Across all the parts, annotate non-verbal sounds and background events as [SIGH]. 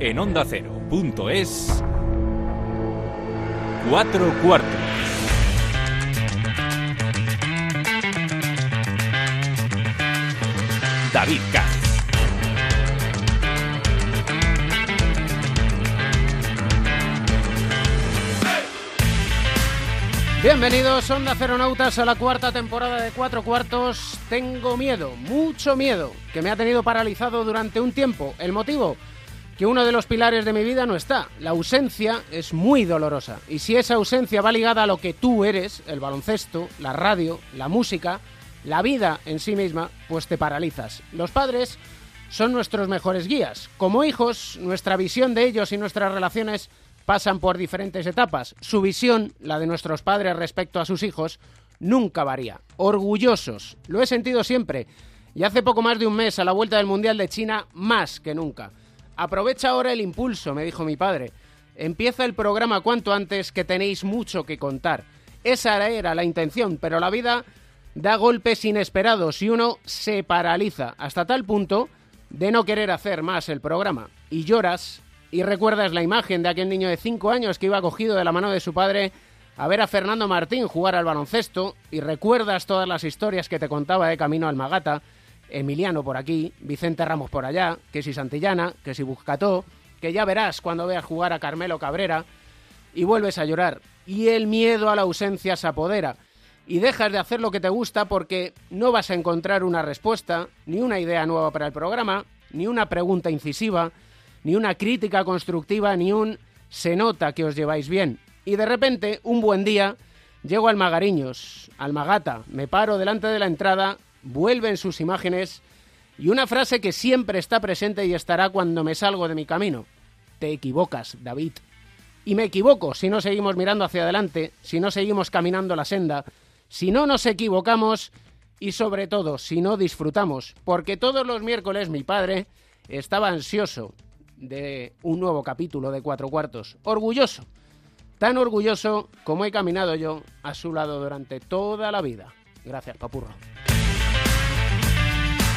en onda ondacero.es. Cuatro cuartos. David Katz. Bienvenidos, Onda Ceronautas, a la cuarta temporada de Cuatro Cuartos. Tengo miedo, mucho miedo, que me ha tenido paralizado durante un tiempo. ¿El motivo? Que uno de los pilares de mi vida no está. La ausencia es muy dolorosa. Y si esa ausencia va ligada a lo que tú eres, el baloncesto, la radio, la música, la vida en sí misma, pues te paralizas. Los padres son nuestros mejores guías. Como hijos, nuestra visión de ellos y nuestras relaciones pasan por diferentes etapas. Su visión, la de nuestros padres respecto a sus hijos, nunca varía. Orgullosos, lo he sentido siempre. Y hace poco más de un mes, a la vuelta del Mundial de China, más que nunca. Aprovecha ahora el impulso, me dijo mi padre. Empieza el programa cuanto antes, que tenéis mucho que contar. Esa era la intención, pero la vida da golpes inesperados y uno se paraliza hasta tal punto de no querer hacer más el programa. Y lloras y recuerdas la imagen de aquel niño de 5 años que iba cogido de la mano de su padre a ver a Fernando Martín jugar al baloncesto y recuerdas todas las historias que te contaba de camino al Magata, Emiliano por aquí, Vicente Ramos por allá, que si Santillana, que si Buscató, que ya verás cuando veas jugar a Carmelo Cabrera y vuelves a llorar y el miedo a la ausencia se apodera y dejas de hacer lo que te gusta porque no vas a encontrar una respuesta, ni una idea nueva para el programa, ni una pregunta incisiva, ni una crítica constructiva, ni un se nota que os lleváis bien. Y de repente, un buen día, llego al Magariños, al Magata, me paro delante de la entrada, vuelven sus imágenes y una frase que siempre está presente y estará cuando me salgo de mi camino. Te equivocas, David. Y me equivoco si no seguimos mirando hacia adelante, si no seguimos caminando la senda, si no nos equivocamos y sobre todo si no disfrutamos, porque todos los miércoles mi padre estaba ansioso de un nuevo capítulo de Cuatro Cuartos. Orgulloso, tan orgulloso como he caminado yo a su lado durante toda la vida. Gracias, Papurro.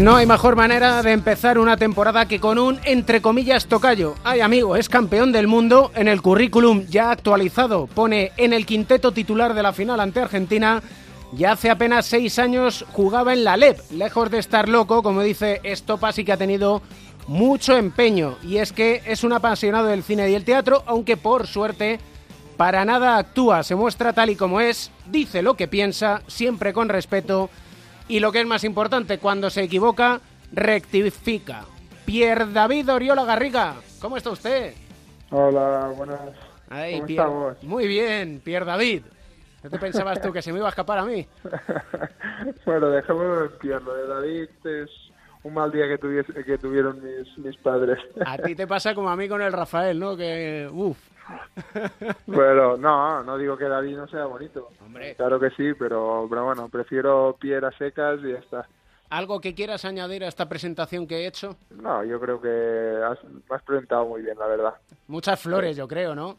No hay mejor manera de empezar una temporada que con un, entre comillas, tocayo. Ay, amigo, es campeón del mundo en el currículum ya actualizado. Pone en el quinteto titular de la final ante Argentina. Ya hace apenas seis años jugaba en la LEP. Lejos de estar loco, como dice Estopa, sí que ha tenido mucho empeño. Y es que es un apasionado del cine y el teatro, aunque por suerte para nada actúa. Se muestra tal y como es, dice lo que piensa, siempre con respeto y lo que es más importante, cuando se equivoca, rectifica. Pierre David Oriola Garriga, ¿cómo está usted? Hola, buenas. ¿Cómo estamos? Muy bien, Pierre David. ¿No te pensabas tú que se me iba a escapar a mí? [LAUGHS] bueno, dejémoslo en Pierre. de David es un mal día que, tuviese, que tuvieron mis, mis padres. A ti te pasa como a mí con el Rafael, ¿no? Que, uff, [LAUGHS] bueno, no, no digo que David no sea bonito. Claro que sí, pero, pero bueno, prefiero piedras secas y ya está. ¿Algo que quieras añadir a esta presentación que he hecho? No, yo creo que has presentado muy bien, la verdad. Muchas flores, yo creo, ¿no?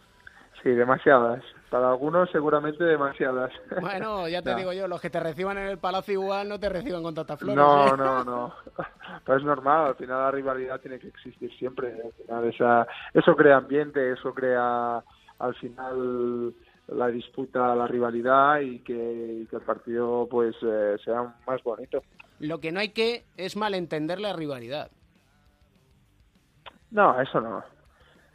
Sí, demasiadas. Para algunos seguramente demasiadas. Bueno, ya te [LAUGHS] digo yo, los que te reciban en el palacio igual no te reciban con tantas flores. No, ¿eh? no, no. [LAUGHS] Pues es normal, al final la rivalidad tiene que existir siempre. Al final esa, eso crea ambiente, eso crea al final la disputa, la rivalidad y que, el partido pues eh, sea más bonito. Lo que no hay que es malentender la rivalidad. No, eso no.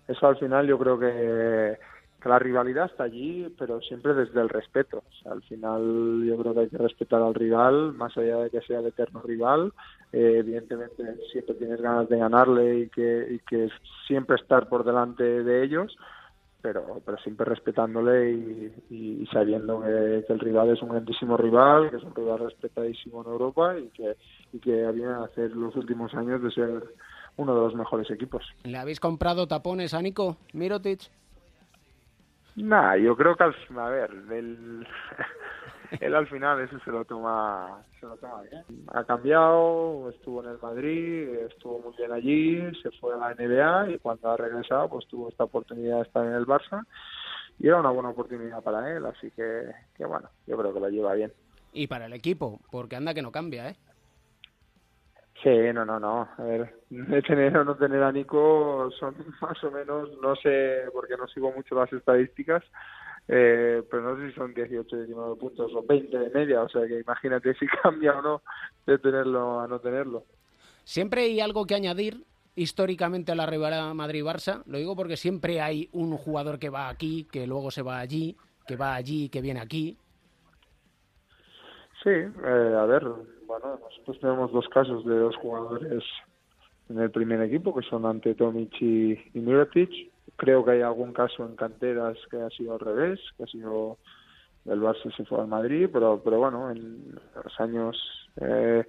Eso al final yo creo que la rivalidad está allí, pero siempre desde el respeto. al final yo creo que hay que respetar al rival, más allá de que sea el eterno rival. Eh, evidentemente siempre tienes ganas de ganarle y que, y que siempre estar por delante de ellos, pero, siempre respetándole y, sabiendo que, el rival es un grandísimo rival, que es un rival respetadísimo en Europa y que, y que había hacer los últimos años de ser uno de los mejores equipos. ¿Le habéis comprado tapones a Nico Mirotic? Nah, yo creo que al a ver, [LAUGHS] él al final eso se lo toma, se lo toma bien. Ha cambiado, estuvo en el Madrid, estuvo muy bien allí, se fue a la NBA y cuando ha regresado pues tuvo esta oportunidad de estar en el Barça y era una buena oportunidad para él, así que, que bueno, yo creo que lo lleva bien. Y para el equipo, porque anda que no cambia, ¿eh? Sí, no, no, no. A ver, [LAUGHS] de tener o no tener a Nico son [LAUGHS] más o menos, no sé, porque no sigo mucho las estadísticas, eh, pero no sé si son 18, 19 puntos o 20 de media, o sea que imagínate [LAUGHS] si cambia o no de tenerlo a no tenerlo. Siempre hay algo que añadir históricamente a la rivalidad Madrid-Barça, lo digo porque siempre hay un jugador que va aquí, que luego se va allí, que va allí, que viene aquí. Sí, eh, a ver, bueno, nosotros tenemos dos casos de dos jugadores en el primer equipo, que son ante Tomic y, y Creo que hay algún caso en canteras que ha sido al revés, que ha sido el Barça se fue al Madrid, pero, pero bueno, en los años eh,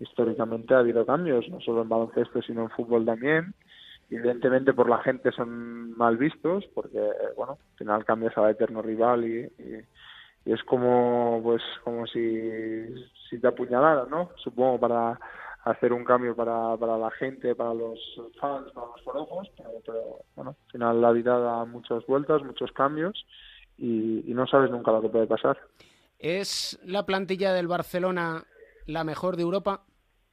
históricamente ha habido cambios, no solo en baloncesto, sino en fútbol también. Evidentemente por la gente son mal vistos, porque bueno, al final cambias al eterno rival y, es como pues como si, si te apuñalara, ¿no? Supongo para hacer un cambio para, para la gente, para los fans, para los forojos, pero, bueno, al final la vida da muchas vueltas, muchos cambios y, no sabes nunca lo que puede pasar. ¿Es la plantilla del Barcelona la mejor de Europa?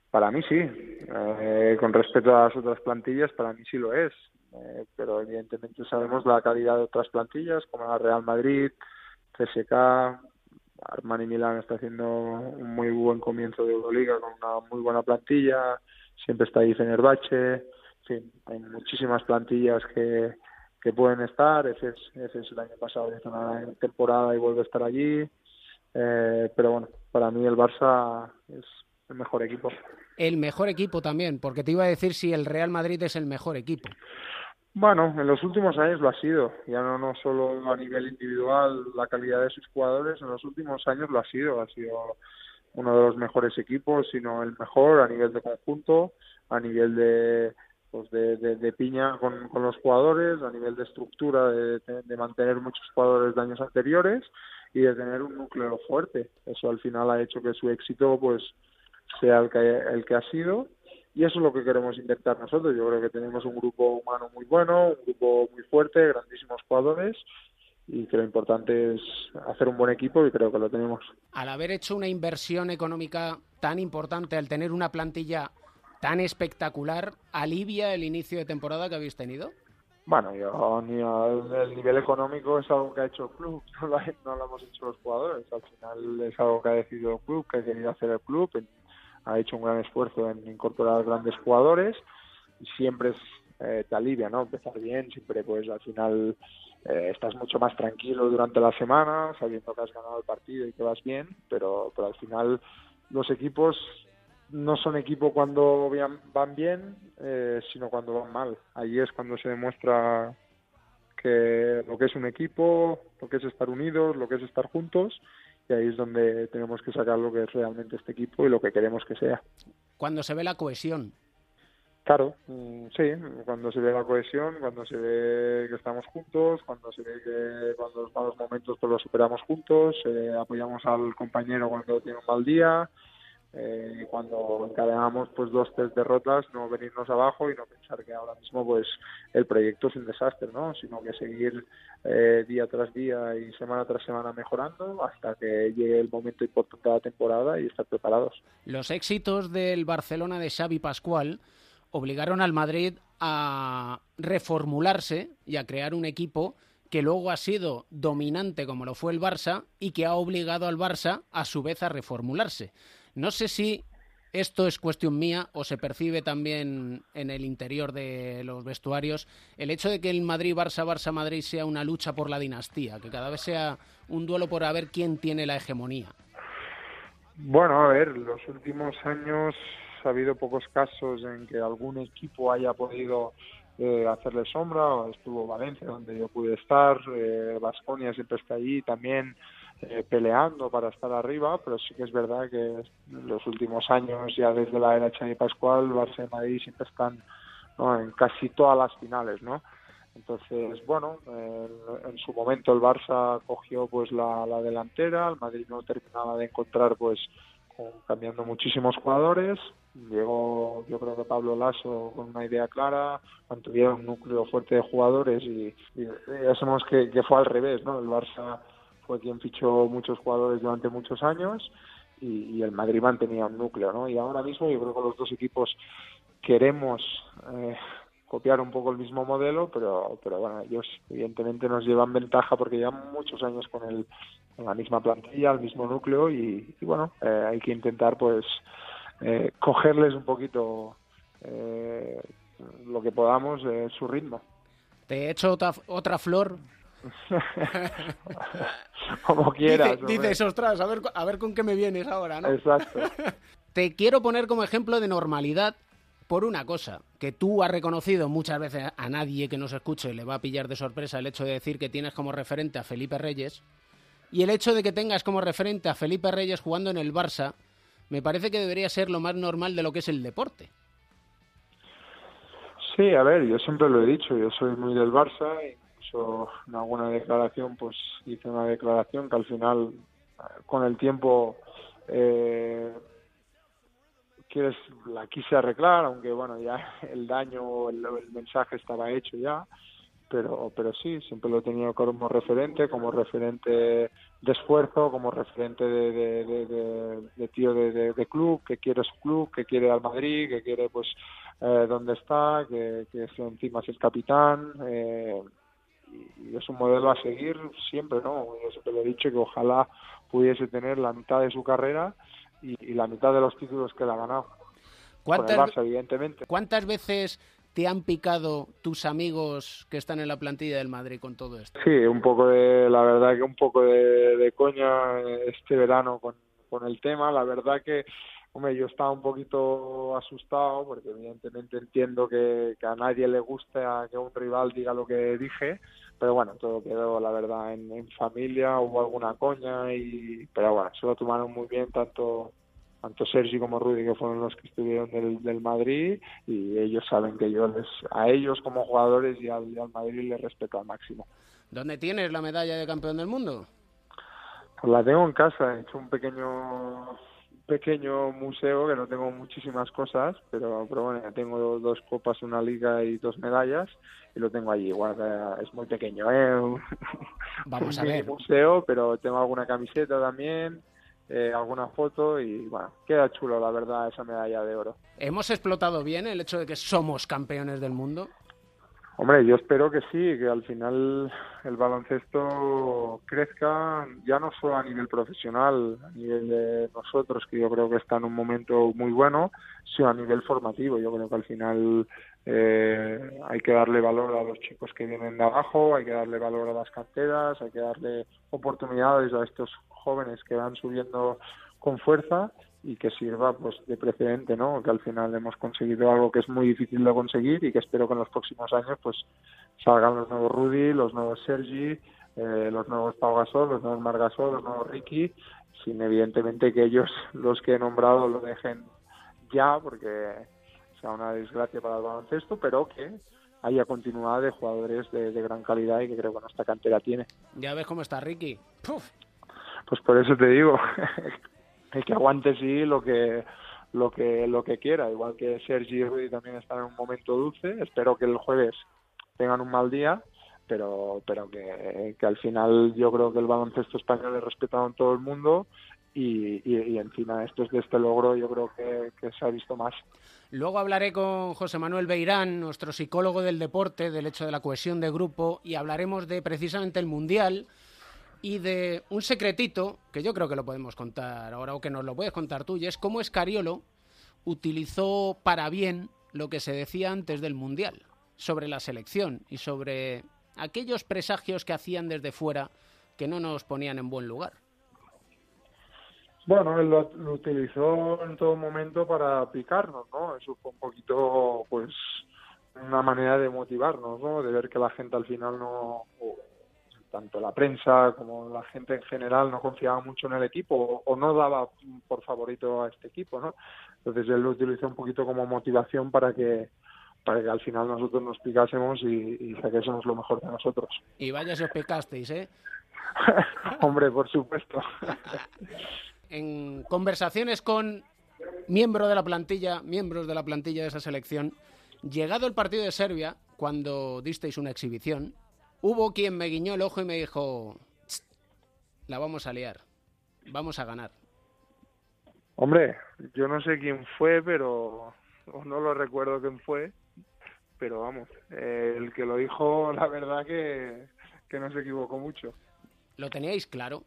Para mí sí, eh, con respecto a las otras plantillas, para mí sí lo es, eh, pero evidentemente sabemos la calidad de otras plantillas como la Real Madrid, CSK, Armani Milán está haciendo un muy buen comienzo de Euroliga con una muy buena plantilla, siempre está ahí Fenerbahce, en fin, hay muchísimas plantillas que, que pueden estar, ese es, el año pasado hizo una temporada y vuelve a estar allí, eh, pero bueno, para mí el Barça es el mejor equipo. El mejor equipo también, porque te iba a decir si el Real Madrid es el mejor equipo. Bueno, en los últimos años lo ha sido, ya no, no solo a nivel individual la calidad de sus jugadores, en los últimos años lo ha sido, ha sido uno de los mejores equipos, sino el mejor a nivel de conjunto, a nivel de, pues de, de, piña con, con, los jugadores, a nivel de estructura, de, de, mantener muchos jugadores de años anteriores y de tener un núcleo fuerte. Eso al final ha hecho que su éxito pues sea el que, el que ha sido y eso es lo que queremos intentar nosotros. Yo creo que tenemos un grupo humano muy bueno, un grupo muy fuerte, grandísimos jugadores y que lo importante es hacer un buen equipo y creo que lo tenemos. Al haber hecho una inversión económica tan importante, al tener una plantilla tan espectacular, ¿alivia el inicio de temporada que habéis tenido? Bueno, yo, ni el nivel económico es algo que ha hecho el club, [LAUGHS] no lo, no lo, hemos hecho los jugadores. Al final es algo que ha decidido el club, que ha querido hacer el club ha hecho un gran esfuerzo en incorporar grandes jugadores y siempre eh, te alivia, ¿no? Empezar bien, siempre pues al final eh, estás mucho más tranquilo durante la semana, sabiendo que has ganado el partido y que vas bien, pero, pero al final los equipos no son equipo cuando van bien, eh, sino cuando van mal. Allí es cuando se demuestra que lo que es un equipo, lo que es estar unidos, lo que es estar juntos y ahí es donde tenemos que sacar lo que es realmente este equipo y lo que queremos que sea. Cuando se ve la cohesión. Claro, mm, sí, cuando se ve la cohesión, cuando se ve que estamos juntos, cuando se ve que cuando los malos momentos pues los superamos juntos, eh, apoyamos al compañero cuando tiene un mal día, eh, cuando encadenamos pues dos tres derrotas no venirnos abajo y no pensar que ahora mismo pues el proyecto es un desastre no sino que seguir eh, día tras día y semana tras semana mejorando hasta que llegue el momento importante de la temporada y estar preparados los éxitos del Barcelona de Xavi Pascual obligaron al Madrid a reformularse y a crear un equipo que luego ha sido dominante como lo fue el Barça y que ha obligado al Barça a su vez a reformularse. No sé si esto es cuestión mía o se percibe también en el interior de los vestuarios el hecho de que el Madrid-Barça, Barça-Madrid sea una lucha por la dinastía, que cada vez sea un duelo por a ver quién tiene la hegemonía. Bueno, a ver, los últimos años ha habido pocos casos en que algún equipo haya podido hacerle sombra, estuvo Valencia donde yo pude estar, Vasconia siempre está ahí también eh, peleando para estar arriba, pero sí que es verdad que los últimos años, ya desde la era Xavi Pascual, Barça y Madrid siempre están en casi todas las finales, ¿no? Entonces, bueno, en, su momento el Barça cogió pues la, delantera, el Madrid no terminaba de encontrar pues cambiando muchísimos jugadores, llegó yo creo que Pablo Lasso con una idea clara, mantuvieron un núcleo fuerte de jugadores y, ya sabemos que, que, fue al revés, ¿no? El Barça fue quien fichó muchos jugadores durante muchos años y, el Madrid mantenía un núcleo, ¿no? Y ahora mismo yo creo que los dos equipos queremos eh, copiar un poco el mismo modelo, pero, pero bueno, ellos evidentemente nos llevan ventaja porque llevan muchos años con, el, con la misma plantilla, el mismo núcleo y, bueno, eh, hay que intentar pues eh, cogerles un poquito lo que podamos su ritmo. Te he hecho otra, otra flor [LAUGHS] Como quieras. dices, ostras, a ver, a ver con qué me vienes ahora, ¿no? Exacto. [LAUGHS] Te quiero poner como ejemplo de normalidad por una cosa, que tú has reconocido muchas veces a nadie que nos escuche le va a pillar de sorpresa el hecho de decir que tienes como referente a Felipe Reyes y el hecho de que tengas como referente a Felipe Reyes jugando en el Barça me parece que debería ser lo más normal de lo que es el deporte. Sí, a ver, yo siempre lo he dicho, yo soy muy del Barça y en alguna declaración, pues hice una declaración que al final, con el tiempo, eh, la quise arreglar, aunque bueno, ya [LAUGHS] el daño, el, el mensaje estaba hecho ya, pero, pero sí, siempre lo he tenido como referente, como referente de esfuerzo, como referente de, de, de, tío de, club, que quiere su club, que quiere al Madrid, que quiere pues eh, dónde está, que, que encima es el capitán, eh, y es un modelo a seguir siempre, ¿no? Yo siempre le he dicho que ojalá pudiese tener la mitad de su carrera y, la mitad de los títulos que le ha ganado. ¿Cuántas, evidentemente. ¿Cuántas veces te han picado tus amigos que están en la plantilla del Madrid con todo esto? Sí, un poco de, la verdad que un poco de, coña este verano con, con el tema. La verdad que Hombre, yo estaba un poquito asustado porque evidentemente entiendo que, a nadie le gusta que un rival diga lo que dije, pero bueno, todo quedó la verdad en, familia, hubo alguna coña y pero bueno, se lo tomaron muy bien tanto tanto Sergi como Rudy que fueron los que estuvieron del, del Madrid y ellos saben que yo les a ellos como jugadores y al, al Madrid les respeto al máximo. ¿Dónde tienes la medalla de campeón del mundo? Pues la tengo en casa, he hecho un pequeño pequeño museo que no tengo muchísimas cosas, pero, pero bueno, ya tengo dos copas, una liga y dos medallas y lo tengo allí. Igual es muy pequeño, ¿eh? [LAUGHS] Vamos a ver. museo, pero tengo alguna camiseta también, eh, alguna foto y bueno, queda chulo la verdad esa medalla de oro. ¿Hemos explotado bien el hecho de que somos campeones del mundo? Hombre, yo espero que sí, que al final el baloncesto crezca, ya no solo a nivel profesional, a nivel de nosotros, que yo creo que está en un momento muy bueno, sino a nivel formativo. Yo creo que al final eh, hay que darle valor a los chicos que vienen de abajo, hay que darle valor a las canteras, hay que darle oportunidades a estos jóvenes que van subiendo con fuerza y que sirva pues de precedente, ¿no? Que al final hemos conseguido algo que es muy difícil de conseguir y que espero que en los próximos años pues salgan los nuevos Rudy, los nuevos Sergi, eh, los nuevos Pau Gasol, los nuevos Margasol, los nuevos Ricky, sin evidentemente que ellos [LAUGHS] los que he nombrado lo dejen ya porque sea una desgracia para el baloncesto, pero que haya continuidad de jugadores de, gran calidad y que creo que nuestra cantera tiene. Ya ves cómo está Ricky. Pues por eso te digo, [LAUGHS] el [LAUGHS] que aguante sí lo que lo que lo que quiera igual que Sergi y Rudy también están en un momento dulce espero que el jueves tengan un mal día pero pero que, que al final yo creo que el baloncesto español es respetado en todo el mundo y, y, encima esto de este logro yo creo que, que, se ha visto más. Luego hablaré con José Manuel Beirán, nuestro psicólogo del deporte, del hecho de la cohesión de grupo, y hablaremos de precisamente el Mundial, y de un secretito que yo creo que lo podemos contar ahora o que nos lo puedes contar tú, y es cómo Escariolo utilizó para bien lo que se decía antes del Mundial sobre la selección y sobre aquellos presagios que hacían desde fuera que no nos ponían en buen lugar. Bueno, él lo, utilizó en todo momento para picarnos, ¿no? Eso fue un poquito, pues, una manera de motivarnos, ¿no? De ver que la gente al final no, tanto la prensa como la gente en general no confiaba mucho en el equipo o, no daba por favorito a este equipo, ¿no? Entonces él lo utilizó un poquito como motivación para que para que al final nosotros nos picásemos y, y saquésemos lo mejor de nosotros. Y vaya si os picasteis, ¿eh? [LAUGHS] Hombre, por supuesto. [LAUGHS] en conversaciones con miembros de la plantilla, miembros de la plantilla de esa selección, llegado el partido de Serbia, cuando disteis una exhibición, hubo quien me guiñó el ojo y me dijo, la vamos a liar, vamos a ganar. Hombre, yo no sé quién fue, pero no lo recuerdo quién fue, pero vamos, eh, el que lo dijo, [LAUGHS] la verdad que, que no se equivocó mucho. ¿Lo teníais claro?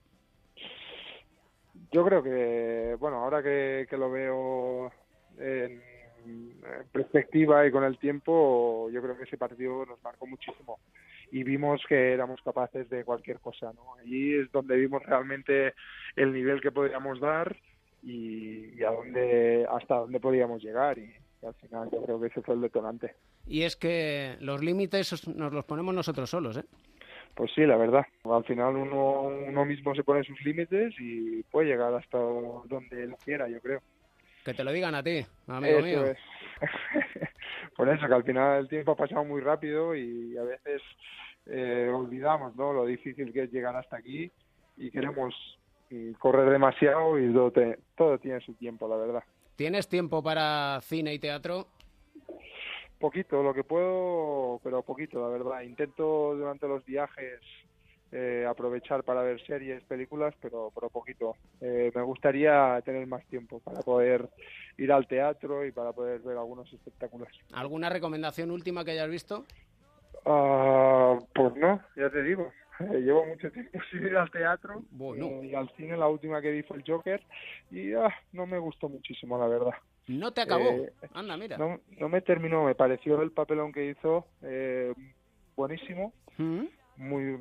Yo creo que, bueno, ahora que, que lo veo en perspectiva y con el tiempo, yo creo que ese partido nos marcó muchísimo y vimos que éramos capaces de cualquier cosa, ¿no? Allí es donde vimos realmente el nivel que podíamos dar y, a dónde, hasta dónde podíamos llegar y, al final yo creo que ese fue el detonante. Y es que los límites nos los ponemos nosotros solos, ¿eh? Pues sí, la verdad. Al final uno, uno mismo se pone sus límites y puede llegar hasta donde él quiera, yo creo. Que te lo digan a ti, amigo mío. [LAUGHS] Por eso, que al final el tiempo ha pasado muy rápido y a veces eh, olvidamos ¿no? lo difícil que es llegar hasta aquí y queremos mm, correr demasiado y todo, todo tiene su tiempo, la verdad. ¿Tienes tiempo para cine y teatro? Poquito, lo que puedo, pero poquito, la verdad. Intento durante los viajes eh, aprovechar para ver series, películas, pero, pero poquito. Eh, me gustaría tener más tiempo para poder ir al teatro y para poder ver algunos espectáculos. ¿Alguna recomendación última que hayas visto? Uh, pues no, ya te digo. Llevo mucho tiempo [LAUGHS] sin ir al teatro y al cine. La última que vi fue el Joker y ah, no me gustó muchísimo, la verdad. ¿No te acabó? Eh, Anda, mira. No, no, me terminó, me pareció el papelón que hizo eh, buenísimo. ¿Mm? Muy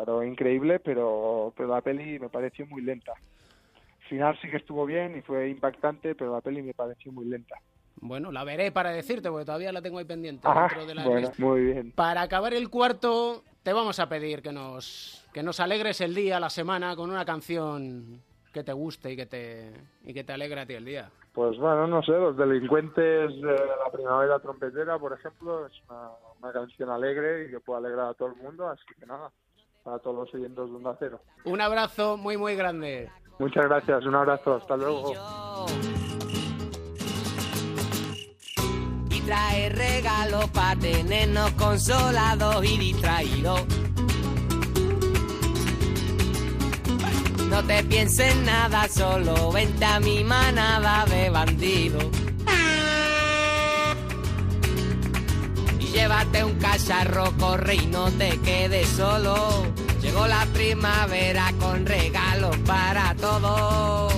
pero increíble, pero, pero la peli me pareció muy lenta. Al final sí que estuvo bien y fue impactante, pero la peli me pareció muy lenta. Bueno, la veré para decirte, porque todavía la tengo ahí pendiente. dentro de la bueno, muy bien. Para acabar el cuarto, te vamos a pedir que nos, que nos alegres el día, la semana, con una canción que te guste y que te, y que te alegre a ti el día. Pues bueno, no sé, Los Delincuentes de la Primavera Trompetera, por ejemplo, es una, una canción alegre y que puede alegrar a todo el mundo, así que nada, a todos los oyentes de Onda Cero. Un abrazo muy, muy grande. Muchas gracias, un abrazo, hasta luego. Y trae regalo para tenernos consolados y distraídos. No te pienses nada, solo vente a mi manada de bandidos. Llévate un cacharro, corre y no te quedes solo. Llegó la primavera con regalos para todos.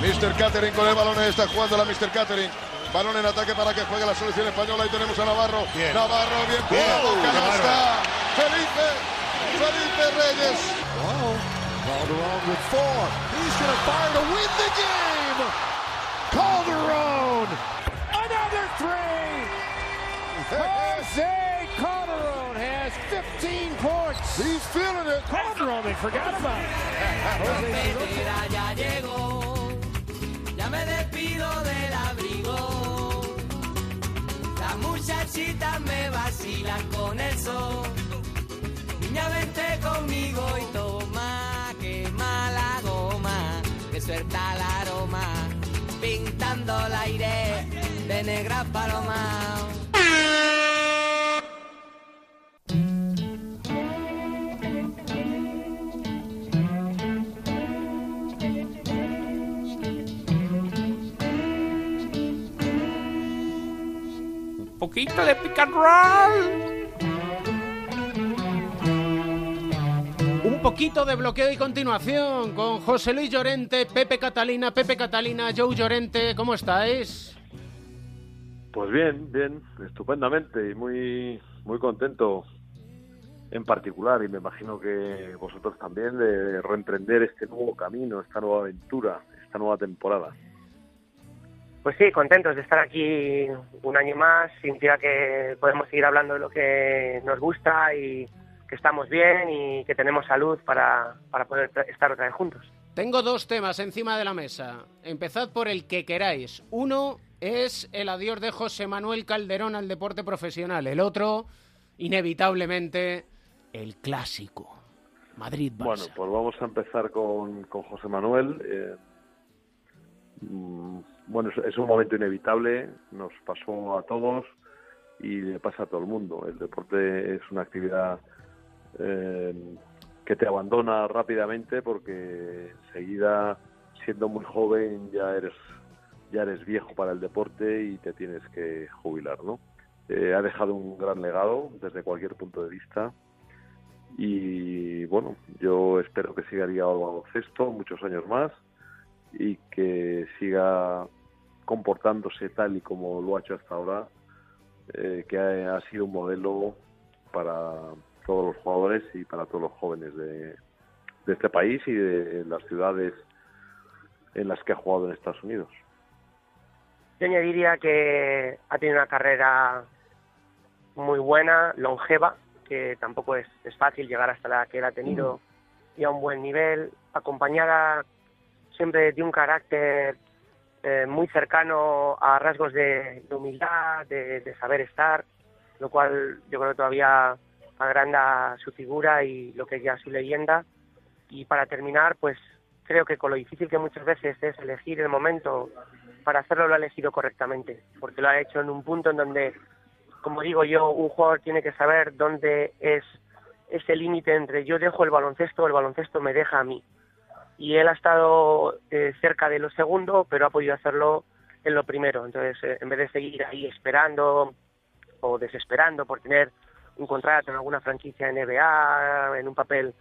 Mr. Catering con el balón, está jugando la Mr. Catering. Balón en ataque para que juegue la selección española y tenemos a Navarro. Navarro bien, bien está. Felipe, Felipe Reyes. Wow. Calderon with four. He's going to fire to win the game. Calderon. Another three. Jose Calderon has 15 points. He's feeling it. Calderon, they forgot about it. ya llegó, ya me despido del abrigo. Las muchachitas me vacilan con el sol. Niña, vente conmigo y toma, quema la goma, que suelta el aroma, pintando el aire de negra paloma. Poquito de pick and roll. Un poquito de bloqueo y continuación con José Luis Llorente, Pepe Catalina, Pepe Catalina, Joe Llorente, ¿cómo estáis? Pues bien, bien, estupendamente y muy, muy contento en particular y me imagino que vosotros también de reemprender este nuevo camino, esta nueva aventura, esta nueva temporada. Pues sí, contentos de estar aquí un año más. Significa que podemos seguir hablando de lo que nos gusta y que estamos bien y que tenemos salud para, para poder estar otra vez juntos. Tengo dos temas encima de la mesa. Empezad por el que queráis. Uno es el adiós de José Manuel Calderón al deporte profesional. El otro, inevitablemente, el clásico. Madrid -Barça. Bueno, pues vamos a empezar con, con José Manuel. Eh, mm, bueno, es, un momento inevitable, nos pasó a todos y le pasa a todo el mundo. El deporte es una actividad eh, que te abandona rápidamente porque enseguida, siendo muy joven, ya eres ya eres viejo para el deporte y te tienes que jubilar, ¿no? Eh, ha dejado un gran legado desde cualquier punto de vista y bueno, yo espero que siga ligado al baloncesto muchos años más y que siga comportándose tal y como lo ha hecho hasta ahora, eh, que ha, ha, sido un modelo para todos los jugadores y para todos los jóvenes de, de este país y de las ciudades en las que ha jugado en Estados Unidos. Yo añadiría que ha tenido una carrera muy buena, longeva, que tampoco es, es fácil llegar hasta la que él ha tenido mm. y a un buen nivel, acompañada siempre de un carácter eh, muy cercano a rasgos de, de humildad, de, de, saber estar, lo cual yo creo que todavía agranda su figura y lo que es ya su leyenda. Y para terminar, pues creo que con lo difícil que muchas veces es elegir el momento para hacerlo, lo ha elegido correctamente, porque lo ha hecho en un punto en donde, como digo yo, un jugador tiene que saber dónde es ese límite entre yo dejo el baloncesto o el baloncesto me deja a mí. Y él ha estado eh, cerca de lo segundo, pero ha podido hacerlo en lo primero. Entonces, eh, en vez de seguir ahí esperando o desesperando por tener un contrato en alguna franquicia NBA, en un papel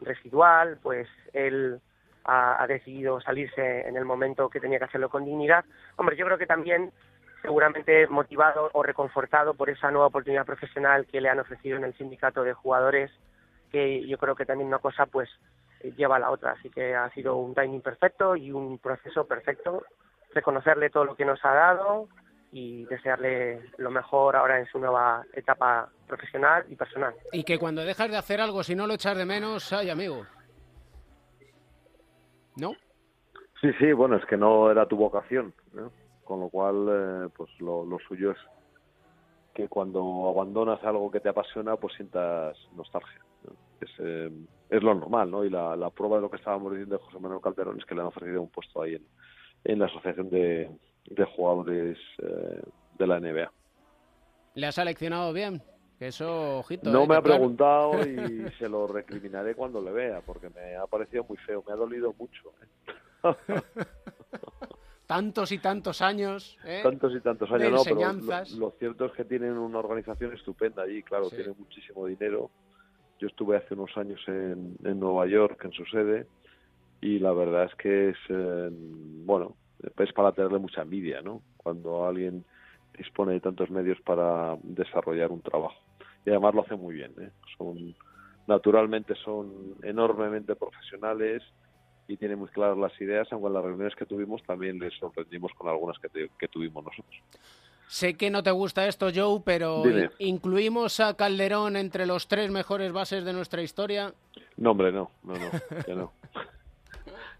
residual, pues él ha, ha, decidido salirse en el momento que tenía que hacerlo con dignidad. Hombre, yo creo que también seguramente motivado o reconfortado por esa nueva oportunidad profesional que le han ofrecido en el sindicato de jugadores, que yo creo que también una cosa pues lleva a la otra. Así que ha sido un timing perfecto y un proceso perfecto. Reconocerle todo lo que nos ha dado, y desearle lo mejor ahora en su nueva etapa profesional y personal. Y que cuando dejas de hacer algo, si no lo echas de menos, ay amigo. ¿No? Sí, sí, bueno, es que no era tu vocación, ¿no? con lo cual, eh, pues lo, lo, suyo es que cuando abandonas algo que te apasiona, pues sientas nostalgia. Es, eh, es, lo normal, ¿no? Y la, la, prueba de lo que estábamos diciendo de José Manuel Calderón es que le han ofrecido un puesto ahí en, en la asociación de, de jugadores eh, de la NBA. ¿Le ha seleccionado bien? Que eso, ojito. No eh, me ha preguntado [LAUGHS] y se lo recriminaré cuando le vea, porque me ha parecido muy feo, me ha dolido mucho. ¿eh? [LAUGHS] tantos y tantos años. ¿eh? Tantos y tantos años, de no, enseñanzas. pero lo, lo, cierto es que tienen una organización estupenda allí, claro, sí. tienen muchísimo dinero. Yo estuve hace unos años en, en Nueva York, en su sede, y la verdad es que es, eh, bueno, es para tenerle mucha envidia, ¿no? Cuando alguien dispone de tantos medios para desarrollar un trabajo. Y además lo hace muy bien, ¿eh? Son, naturalmente son enormemente profesionales y tienen muy claras las ideas, aunque en las reuniones que tuvimos también les sorprendimos con algunas que, te, que tuvimos nosotros. Sé que no te gusta esto, Joe, pero Dime. ¿incluimos a Calderón entre los tres mejores bases de nuestra historia? No, hombre, no, no, no, que no.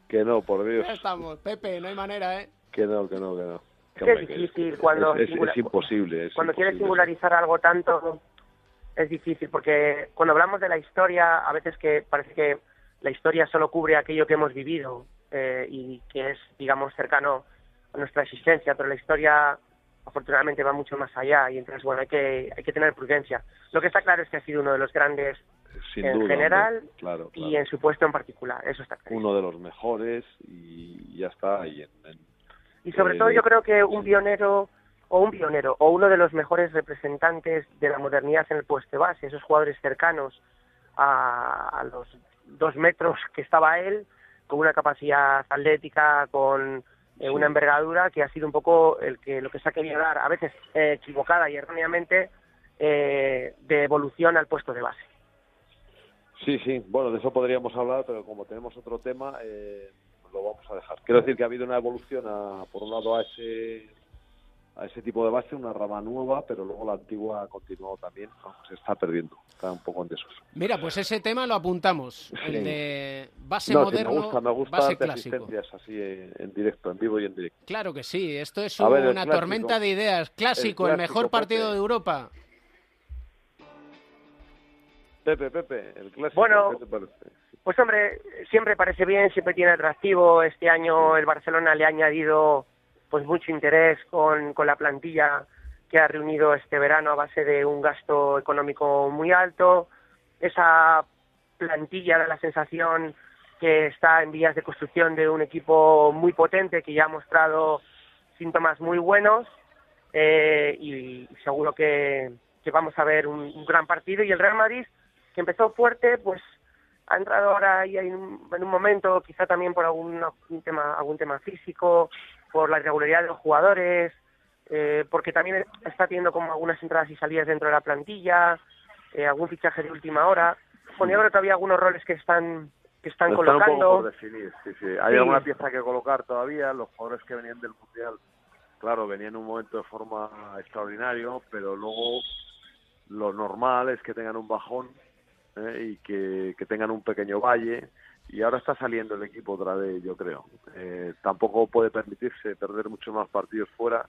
que no, por Dios. Ya estamos, Pepe, no hay manera, ¿eh? Que no, que no, que no. Es, que es difícil es, cuando... Es, es, es imposible. Es cuando imposible. quieres singularizar algo tanto, es difícil, porque cuando hablamos de la historia, a veces que parece que la historia solo cubre aquello que hemos vivido eh, y que es, digamos, cercano a nuestra existencia, pero la historia afortunadamente va mucho más allá y entonces, bueno, hay que, hay que tener prudencia. Lo que está claro es que ha sido uno de los grandes Sin en duda, general claro, claro. y en su puesto en particular, eso está claro. Uno de los mejores y ya está. Y, en, en, y sobre eh, todo yo creo que un pionero o un pionero o uno de los mejores representantes de la modernidad en el puesto de base, esos jugadores cercanos a, a los dos metros que estaba él, con una capacidad atlética, con eh, una envergadura que ha sido un poco el que lo que se ha querido dar, a veces eh, equivocada y erróneamente, eh, de evolución al puesto de base. Sí, sí, bueno, de eso podríamos hablar, pero como tenemos otro tema, eh, lo vamos a dejar. Quiero decir que ha habido una evolución, a, por un lado, a ese a ese tipo de base, una rama nueva, pero luego la antigua ha continuado también, se está perdiendo, está un poco en desuso. Mira, pues ese tema lo apuntamos, el de base no, moderno, me gusta, me gusta base clásico. así en, en directo, en vivo y en directo. Claro que sí, esto es ver, una clásico. tormenta de ideas. Clásico, el, El mejor partido Pepe. de Europa. Pepe, Pepe, el clásico, Bueno, ¿qué te parece? Pues hombre, siempre parece bien, siempre tiene atractivo. Este año el Barcelona le ha añadido pues mucho interés con, con la plantilla que ha reunido este verano a base de un gasto económico muy alto. Esa plantilla da la sensación que está en vías de construcción de un equipo muy potente que ya ha mostrado síntomas muy buenos eh, y seguro que, que vamos a ver un, gran partido y el Real Madrid que empezó fuerte pues ha entrado ahora ahí en un, en un momento quizá también por algún tema algún tema físico por la irregularidad de los jugadores eh, porque también está teniendo como algunas entradas y salidas dentro de la plantilla eh, algún fichaje de última hora bueno yo creo que había algunos roles que están que están, Están colocando un poco por definir, sí, sí. Hay Sí. alguna pieza que colocar todavía, los jugadores que venían del Mundial, claro, venían en un momento de forma extraordinario, pero luego lo normal es que tengan un bajón ¿eh? y que, que tengan un pequeño valle, y ahora está saliendo el equipo otra vez, yo creo. Eh, tampoco puede permitirse perder muchos más partidos fuera,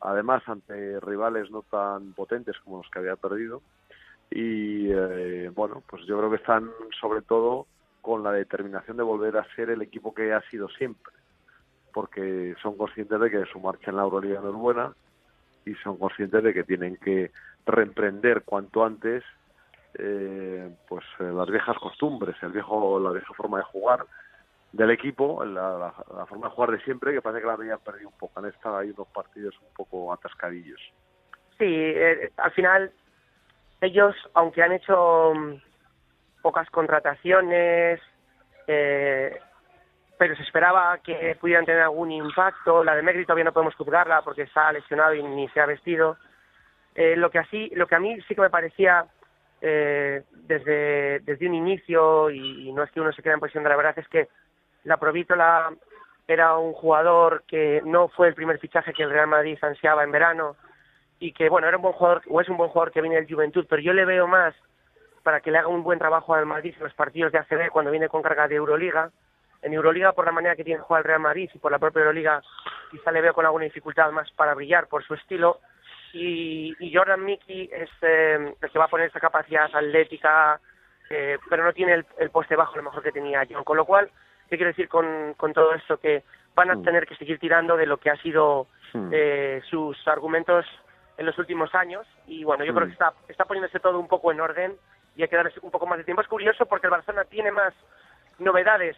además ante rivales no tan potentes como los que había perdido, y eh, bueno, pues yo creo que están sobre todo con la determinación de volver a ser el equipo que ha sido siempre, porque son conscientes de que su marcha en la Euroliga no es buena y son conscientes de que tienen que reemprender cuanto antes eh, pues eh, las viejas costumbres, el viejo, la vieja forma de jugar del equipo, la, la- la forma de jugar de siempre, que parece que la habían perdido un poco. Han estado ahí unos partidos un poco atascadillos. Sí, eh, al final ellos, aunque han hecho mm, pocas contrataciones, eh, pero se esperaba que pudieran tener algún impacto. La de Megri todavía no podemos juzgarla porque está lesionado y ni se ha vestido. Eh, lo que así, lo que a mí sí que me parecía eh, desde desde un inicio y, y no es que uno se quede en posición de la verdad es que la Provítola era un jugador que no fue el primer fichaje que el Real Madrid ansiaba en verano y que bueno era un buen jugador o es un buen jugador que viene del Juventud pero yo le veo más para que le haga un buen trabajo al Madrid en los partidos de ACB cuando viene con carga de Euroliga. En Euroliga por la manera que tiene que jugar el Real Madrid y por la propia Euroliga quizá le veo con alguna dificultad más para brillar por su estilo y, y Jordan Mickey es eh, el que va a poner esa capacidad atlética eh, pero no tiene el, el poste bajo a lo mejor que tenía John con lo cual ¿qué quiero decir con, con todo esto? que van a Mm. tener que seguir tirando de lo que ha sido Mm. eh, sus argumentos en los últimos años y bueno yo creo Mm. que está está poniéndose todo un poco en orden y hay que darle un poco más de tiempo es curioso porque el Barcelona tiene más novedades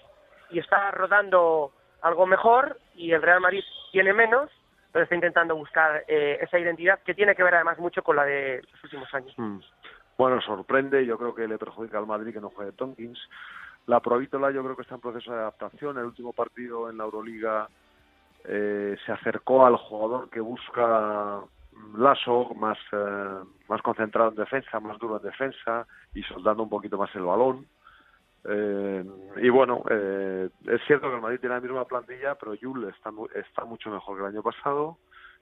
y está rodando algo mejor y el Real Madrid tiene menos pero está intentando buscar eh, esa identidad que tiene que ver además mucho con la de los últimos años Mm. Bueno, sorprende, yo creo que le perjudica al Madrid que no juegue Tonkins. La Provítola yo creo que está en proceso de adaptación. El último partido en la Euroliga eh, se acercó al jugador que busca Lasso, más, eh, más concentrado en defensa, más duro en defensa y soltando un poquito más el balón. Eh, y bueno, eh, es cierto que el Madrid tiene la misma plantilla, pero Yul está, está mucho mejor que el año pasado.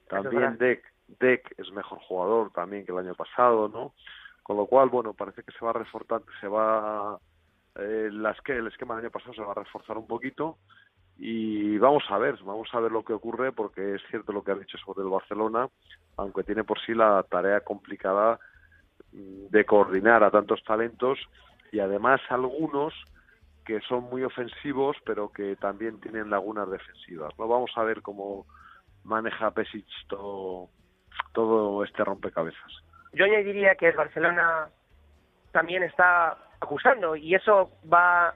También. Deck, Deck es mejor jugador también que el año pasado, ¿no? Con lo cual, bueno, parece que se va a reforzar, se va, eh, las que el esquema del año pasado se va a reforzar un poquito y vamos a ver, vamos a ver lo que ocurre porque es cierto lo que ha dicho sobre el Barcelona, aunque tiene por sí la tarea complicada mm, de coordinar a tantos talentos y además algunos que son muy ofensivos pero que también tienen lagunas defensivas. No vamos a ver cómo maneja Pesic todo, todo este rompecabezas. yo añadiría que el Barcelona también está acusando y eso va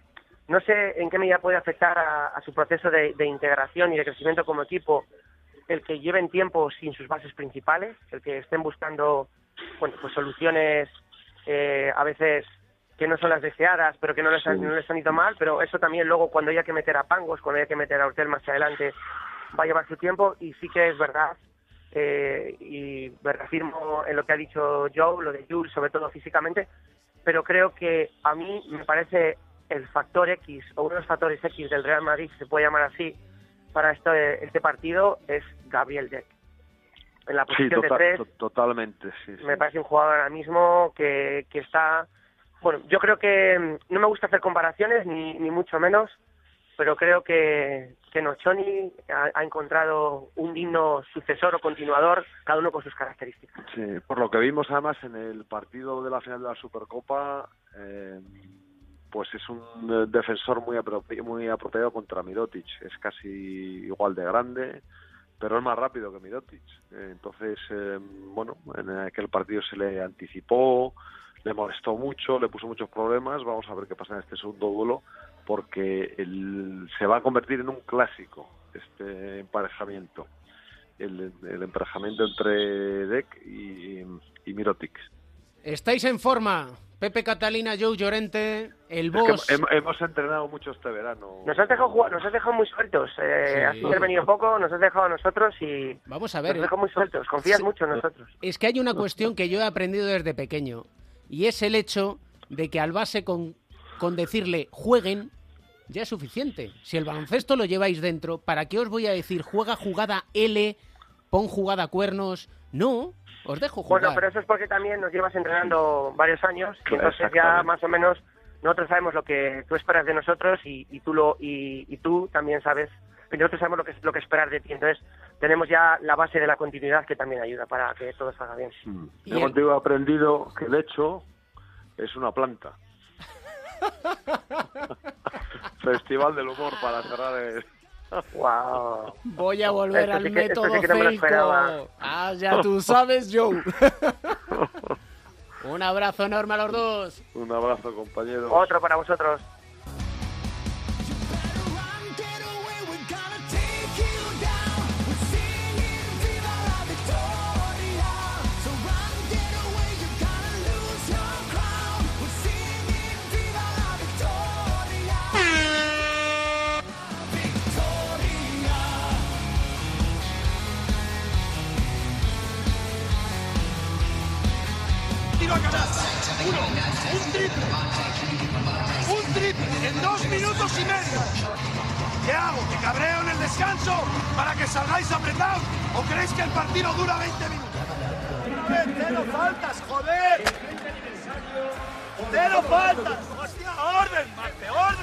no sé en qué medida puede afectar a, su proceso de, de integración y de crecimiento como equipo el que lleven tiempo sin sus bases principales el que estén buscando bueno pues soluciones eh, a veces que no son las deseadas pero que no les, Sí. no les han ido mal pero eso también luego cuando haya que meter a Pangos cuando haya que meter a Hortel más adelante va a llevar su tiempo y sí que es verdad eh, y me reafirmo en lo que ha dicho Joe, lo de Jules, sobre todo físicamente, pero creo que a mí me parece el factor X o uno de los factores X del Real Madrid, se puede llamar así, para este, este partido es Gabriel Deck. En la Sí, posición tota- de tres, to- totalmente, sí, sí. me parece un jugador ahora mismo que, que está... Bueno, yo creo que mm, no me gusta hacer comparaciones, ni, ni mucho menos, pero creo que, que Nochoni ha, encontrado un digno sucesor o continuador, cada uno con sus características. Sí, por lo que vimos además en el partido de la final de la Supercopa, eh, pues es un eh, defensor muy, apropi- muy apropiado contra Mirotic. Es casi igual de grande, pero es más rápido que Mirotic. Eh, entonces, eh, bueno, en aquel partido se le anticipó, le molestó mucho, le puso muchos problemas. Vamos a ver qué pasa en este segundo duelo, porque el- se va a convertir en un clásico este emparejamiento. El, el emparejamiento entre Deck y, y Mirotic. Estáis en forma. Pepe Catalina, Joe Llorente, el Es que boss. hem- hemos entrenado mucho este verano. Nos has dejado nos has dejado muy sueltos. Eh, Sí. Has intervenido poco, nos has dejado a nosotros y Vamos a nos ver. has dejado muy sueltos. Confías Sí. mucho en nosotros. Es que hay una cuestión que yo he aprendido desde pequeño. Y es el hecho de que al base con, con decirle jueguen ya es suficiente. Si el baloncesto lo lleváis dentro, ¿para qué os voy a decir juega jugada L, pon jugada cuernos? No, os dejo jugar. Bueno, pero eso es porque también nos llevas entrenando varios años y entonces ya más o menos nosotros sabemos lo que tú esperas de nosotros y, y tú lo y, y tú también sabes y nosotros sabemos lo que lo que esperar de ti entonces tenemos ya la base de la continuidad que también ayuda para que todo salga bien Mm. Yo el- contigo he aprendido que el hecho es una planta. [LAUGHS] Festival del humor para cerrar el... wow Voy a volver Esto al sí que- esto método sí no esperaba. Ah, ya tú sabes, Joe. [LAUGHS] Un abrazo enorme a los dos. Un abrazo, compañero. otro para vosotros minutos y medio. ¿Qué hago? ¿Que cabreo en el descanso para que salgáis apretados? ¿O creéis que el partido dura 20 minutos? ¡Otra vez, cero faltas, joder! ¡Cero faltas! ¡Hostia, orden, Marte, orden!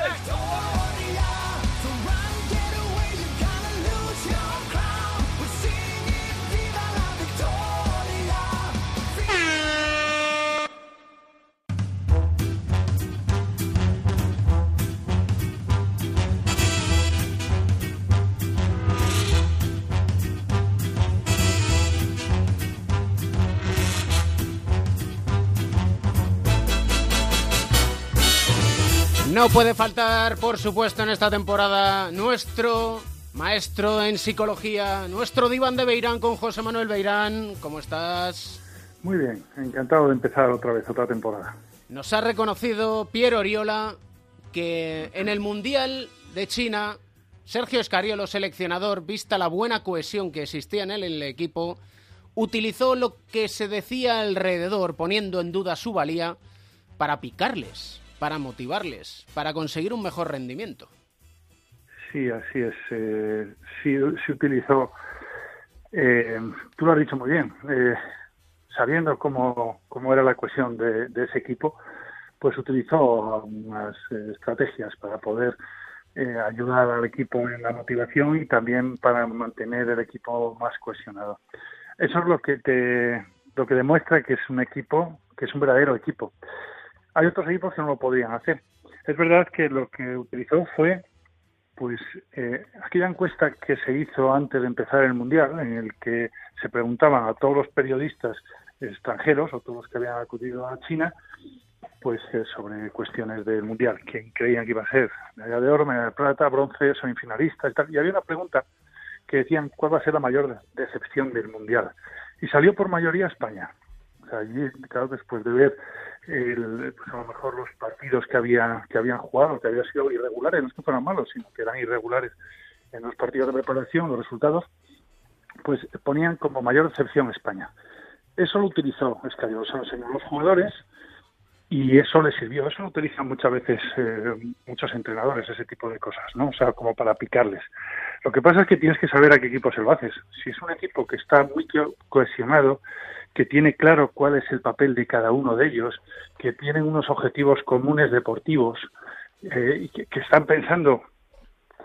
No puede faltar, por supuesto, en esta temporada nuestro maestro en psicología, nuestro diván de Beirán con José Manuel Beirán. ¿Cómo estás? Muy bien, encantado de empezar otra vez, otra temporada. Nos ha reconocido Piero Oriola que en el Mundial de China, Sergio Escariolo, seleccionador, vista la buena cohesión que existía en él en el equipo, utilizó lo que se decía alrededor, poniendo en duda su valía, para picarles, para motivarles, para conseguir un mejor rendimiento. Sí, así es. Eh, sí, se utilizó, eh, tú lo has dicho muy bien, eh, sabiendo cómo, cómo era la cohesión de, de ese equipo, pues utilizó unas eh, estrategias para poder eh, ayudar al equipo en la motivación y también para mantener el equipo más cohesionado. Eso es lo que te, lo que demuestra que es un equipo, que es un verdadero equipo. Hay otros equipos que no lo podían hacer. Es verdad que lo que utilizó fue pues eh, aquella encuesta que se hizo antes de empezar el mundial, en el que se preguntaban a todos los periodistas extranjeros o todos los que habían acudido a China, pues eh, sobre cuestiones del mundial, quién creían que iba a ser, medalla de oro, medalla de plata, bronce, semifinalista y tal. Y había una pregunta que decían cuál va a ser la mayor decepción del mundial. Y salió por mayoría España. Allí, claro, después de ver el, pues a lo mejor los partidos que había que habían jugado, que habían sido irregulares, no es que fueran malos, sino que eran irregulares en los partidos de preparación, los resultados, pues ponían como mayor decepción España. Eso lo utilizó Escario, se lo enseñó a los jugadores y eso le sirvió. Eso lo utilizan muchas veces eh, muchos entrenadores, ese tipo de cosas, ¿no? O sea, como para picarles. Lo que pasa es que tienes que saber a qué equipo se lo haces. Si es un equipo que está muy cohesionado, que tiene claro cuál es el papel de cada uno de ellos, que tienen unos objetivos comunes deportivos eh, y que, están pensando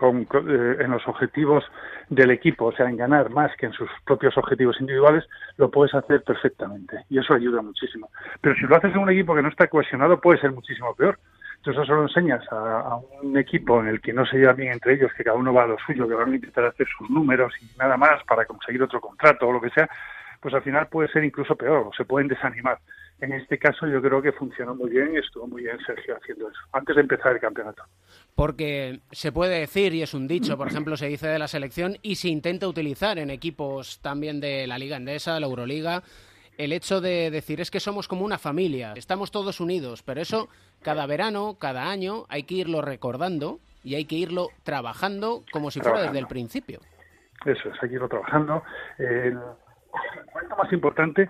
eh, en los objetivos del equipo, o sea, en ganar más que en sus propios objetivos individuales, lo puedes hacer perfectamente y eso ayuda muchísimo. Pero si lo haces en un equipo que no está cohesionado, puede ser muchísimo peor. Entonces eso lo enseñas a, un equipo en el que no se lleva bien entre ellos, que cada uno va a lo suyo, que van a intentar hacer sus números y nada más para conseguir otro contrato o lo que sea, pues al final puede ser incluso peor, o se pueden desanimar. En este caso yo creo que funcionó muy bien y estuvo muy bien Sergio haciendo eso, antes de empezar el campeonato. Porque se puede decir, y es un dicho, por [CLEARS THROAT] ejemplo, se dice de la selección y se intenta utilizar en equipos también de la Liga Endesa, la Euroliga, el hecho de decir es que somos como una familia, estamos todos unidos, pero eso cada verano, cada año, hay que irlo recordando y hay que irlo trabajando como si fuera desde el principio. Eso es, hay que irlo trabajando. El momento más importante,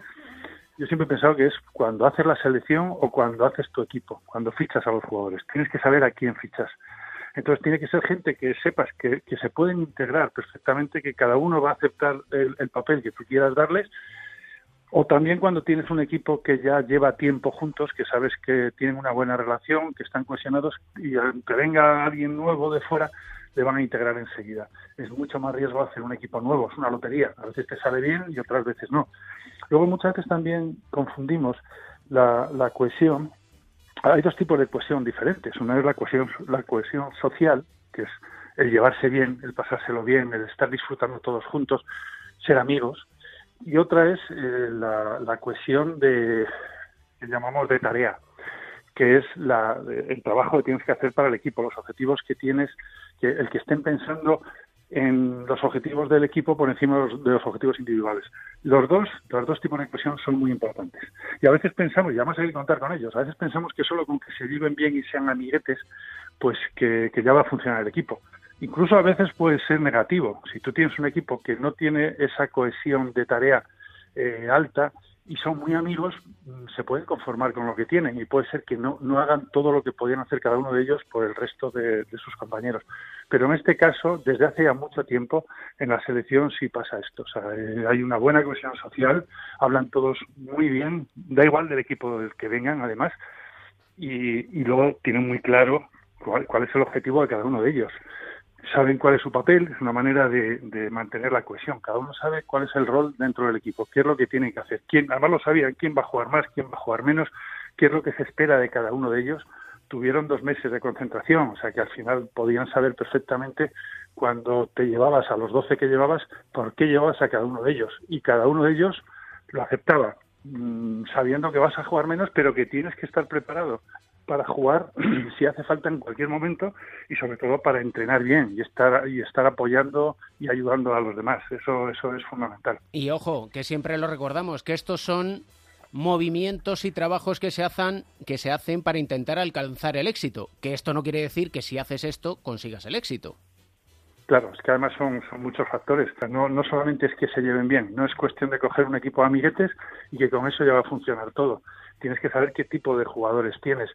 yo siempre he pensado que es cuando haces la selección o cuando haces tu equipo, cuando fichas a los jugadores. Tienes que saber a quién fichas. Entonces tiene que ser gente que sepas que, que se pueden integrar perfectamente, que cada uno va a aceptar el papel que tú quieras darles o también cuando tienes un equipo que ya lleva tiempo juntos, que sabes que tienen una buena relación, que están cohesionados y aunque venga alguien nuevo de fuera, le van a integrar enseguida. Es mucho más riesgo hacer un equipo nuevo, es una lotería. A veces te sale bien y otras veces no. Luego muchas veces también confundimos la, cohesión. Hay dos tipos de cohesión diferentes. Una es la cohesión, la cohesión social, que es el llevarse bien, el pasárselo bien, el estar disfrutando todos juntos, ser amigos y otra es eh, la, cohesión de que llamamos de tarea, que es la, el trabajo que tienes que hacer para el equipo, los objetivos que tienes, que el que estén pensando en los objetivos del equipo por encima de los, objetivos individuales. Los dos, los dos tipos de cohesión son muy importantes. Y a veces pensamos, y además hay que contar con ellos, a veces pensamos que solo con que se viven bien y sean amiguetes, pues que ya va a funcionar el equipo. Incluso a veces puede ser negativo. Si tú tienes un equipo que no tiene esa cohesión de tarea eh, alta y son muy amigos, mm, se pueden conformar con lo que tienen y puede ser que no, no hagan todo lo que podían hacer cada uno de ellos por el resto de, sus compañeros. Pero en este caso, desde hace ya mucho tiempo, en la selección sí pasa esto. O sea, eh, hay una buena cohesión social, hablan todos muy bien, da igual del equipo del que vengan, además, y, y luego tienen muy claro cuál es el objetivo de cada uno de ellos saben cuál es su papel, es una manera de, mantener la cohesión. Cada uno sabe cuál es el rol dentro del equipo, qué es lo que tiene que hacer. Quién, además lo sabían, quién va a jugar más, quién va a jugar menos, qué es lo que se espera de cada uno de ellos. Tuvieron dos meses de concentración, o sea que al final podían saber perfectamente cuando te llevabas a los doce que llevabas, por qué llevabas a cada uno de ellos. Y cada uno de ellos lo aceptaba, mm, sabiendo que vas a jugar menos, pero que tienes que estar preparado para jugar [CLEARS THROAT] si hace falta en cualquier momento y sobre todo para entrenar bien y estar y estar apoyando y ayudando a los demás. Eso eso es fundamental. Y ojo que siempre lo recordamos que estos son movimientos y trabajos que se hacen que se hacen para intentar alcanzar el éxito que esto no quiere decir que si haces esto consigas el éxito. Claro, es que además son, son muchos factores. No, no solamente es que se lleven bien, no es cuestión de coger un equipo de amiguetes y que con eso ya va a funcionar todo tienes que saber qué tipo de jugadores tienes.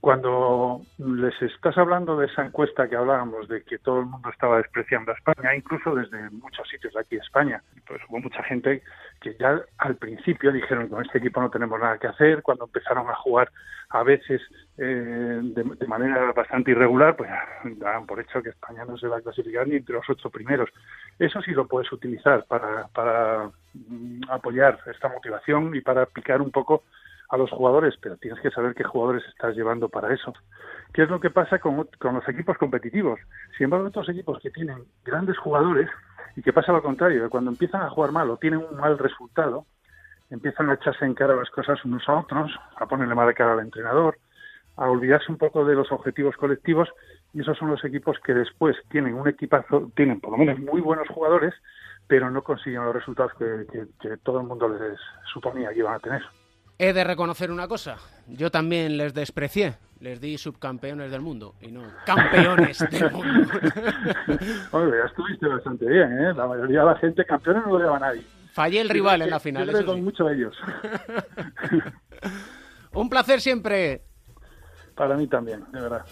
Cuando les estás hablando de esa encuesta que hablábamos, de que todo el mundo estaba despreciando a España, incluso desde muchos sitios de aquí de España, pues hubo mucha gente que ya al principio dijeron con este equipo no tenemos nada que hacer, cuando empezaron a jugar a veces eh, de, manera bastante irregular, pues daban por hecho que España no se va a clasificar ni entre los ocho primeros. Eso sí lo puedes utilizar para, para mm, apoyar esta motivación y para picar un poco a los jugadores, pero tienes que saber qué jugadores estás llevando para eso. ¿Qué es lo que pasa con, los equipos competitivos? Sin embargo, otros equipos que tienen grandes jugadores y que pasa lo contrario, que cuando empiezan a jugar mal o tienen un mal resultado, empiezan a echarse en cara las cosas unos a otros, a ponerle mala cara al entrenador, a olvidarse un poco de los objetivos colectivos y esos son los equipos que después tienen un equipazo, tienen por lo menos muy buenos jugadores, pero no consiguen los resultados que, que todo el mundo les suponía que iban a tener. He de reconocer una cosa, yo también les desprecié, les di subcampeones del mundo y no campeones [LAUGHS] del mundo. Oye, ya estuviste bastante bien, ¿eh? La mayoría de la gente campeones no lo lleva a nadie. Fallé el rival en la final. Yo con muchos de ellos. [LAUGHS] Un placer siempre. Para mí también, de verdad.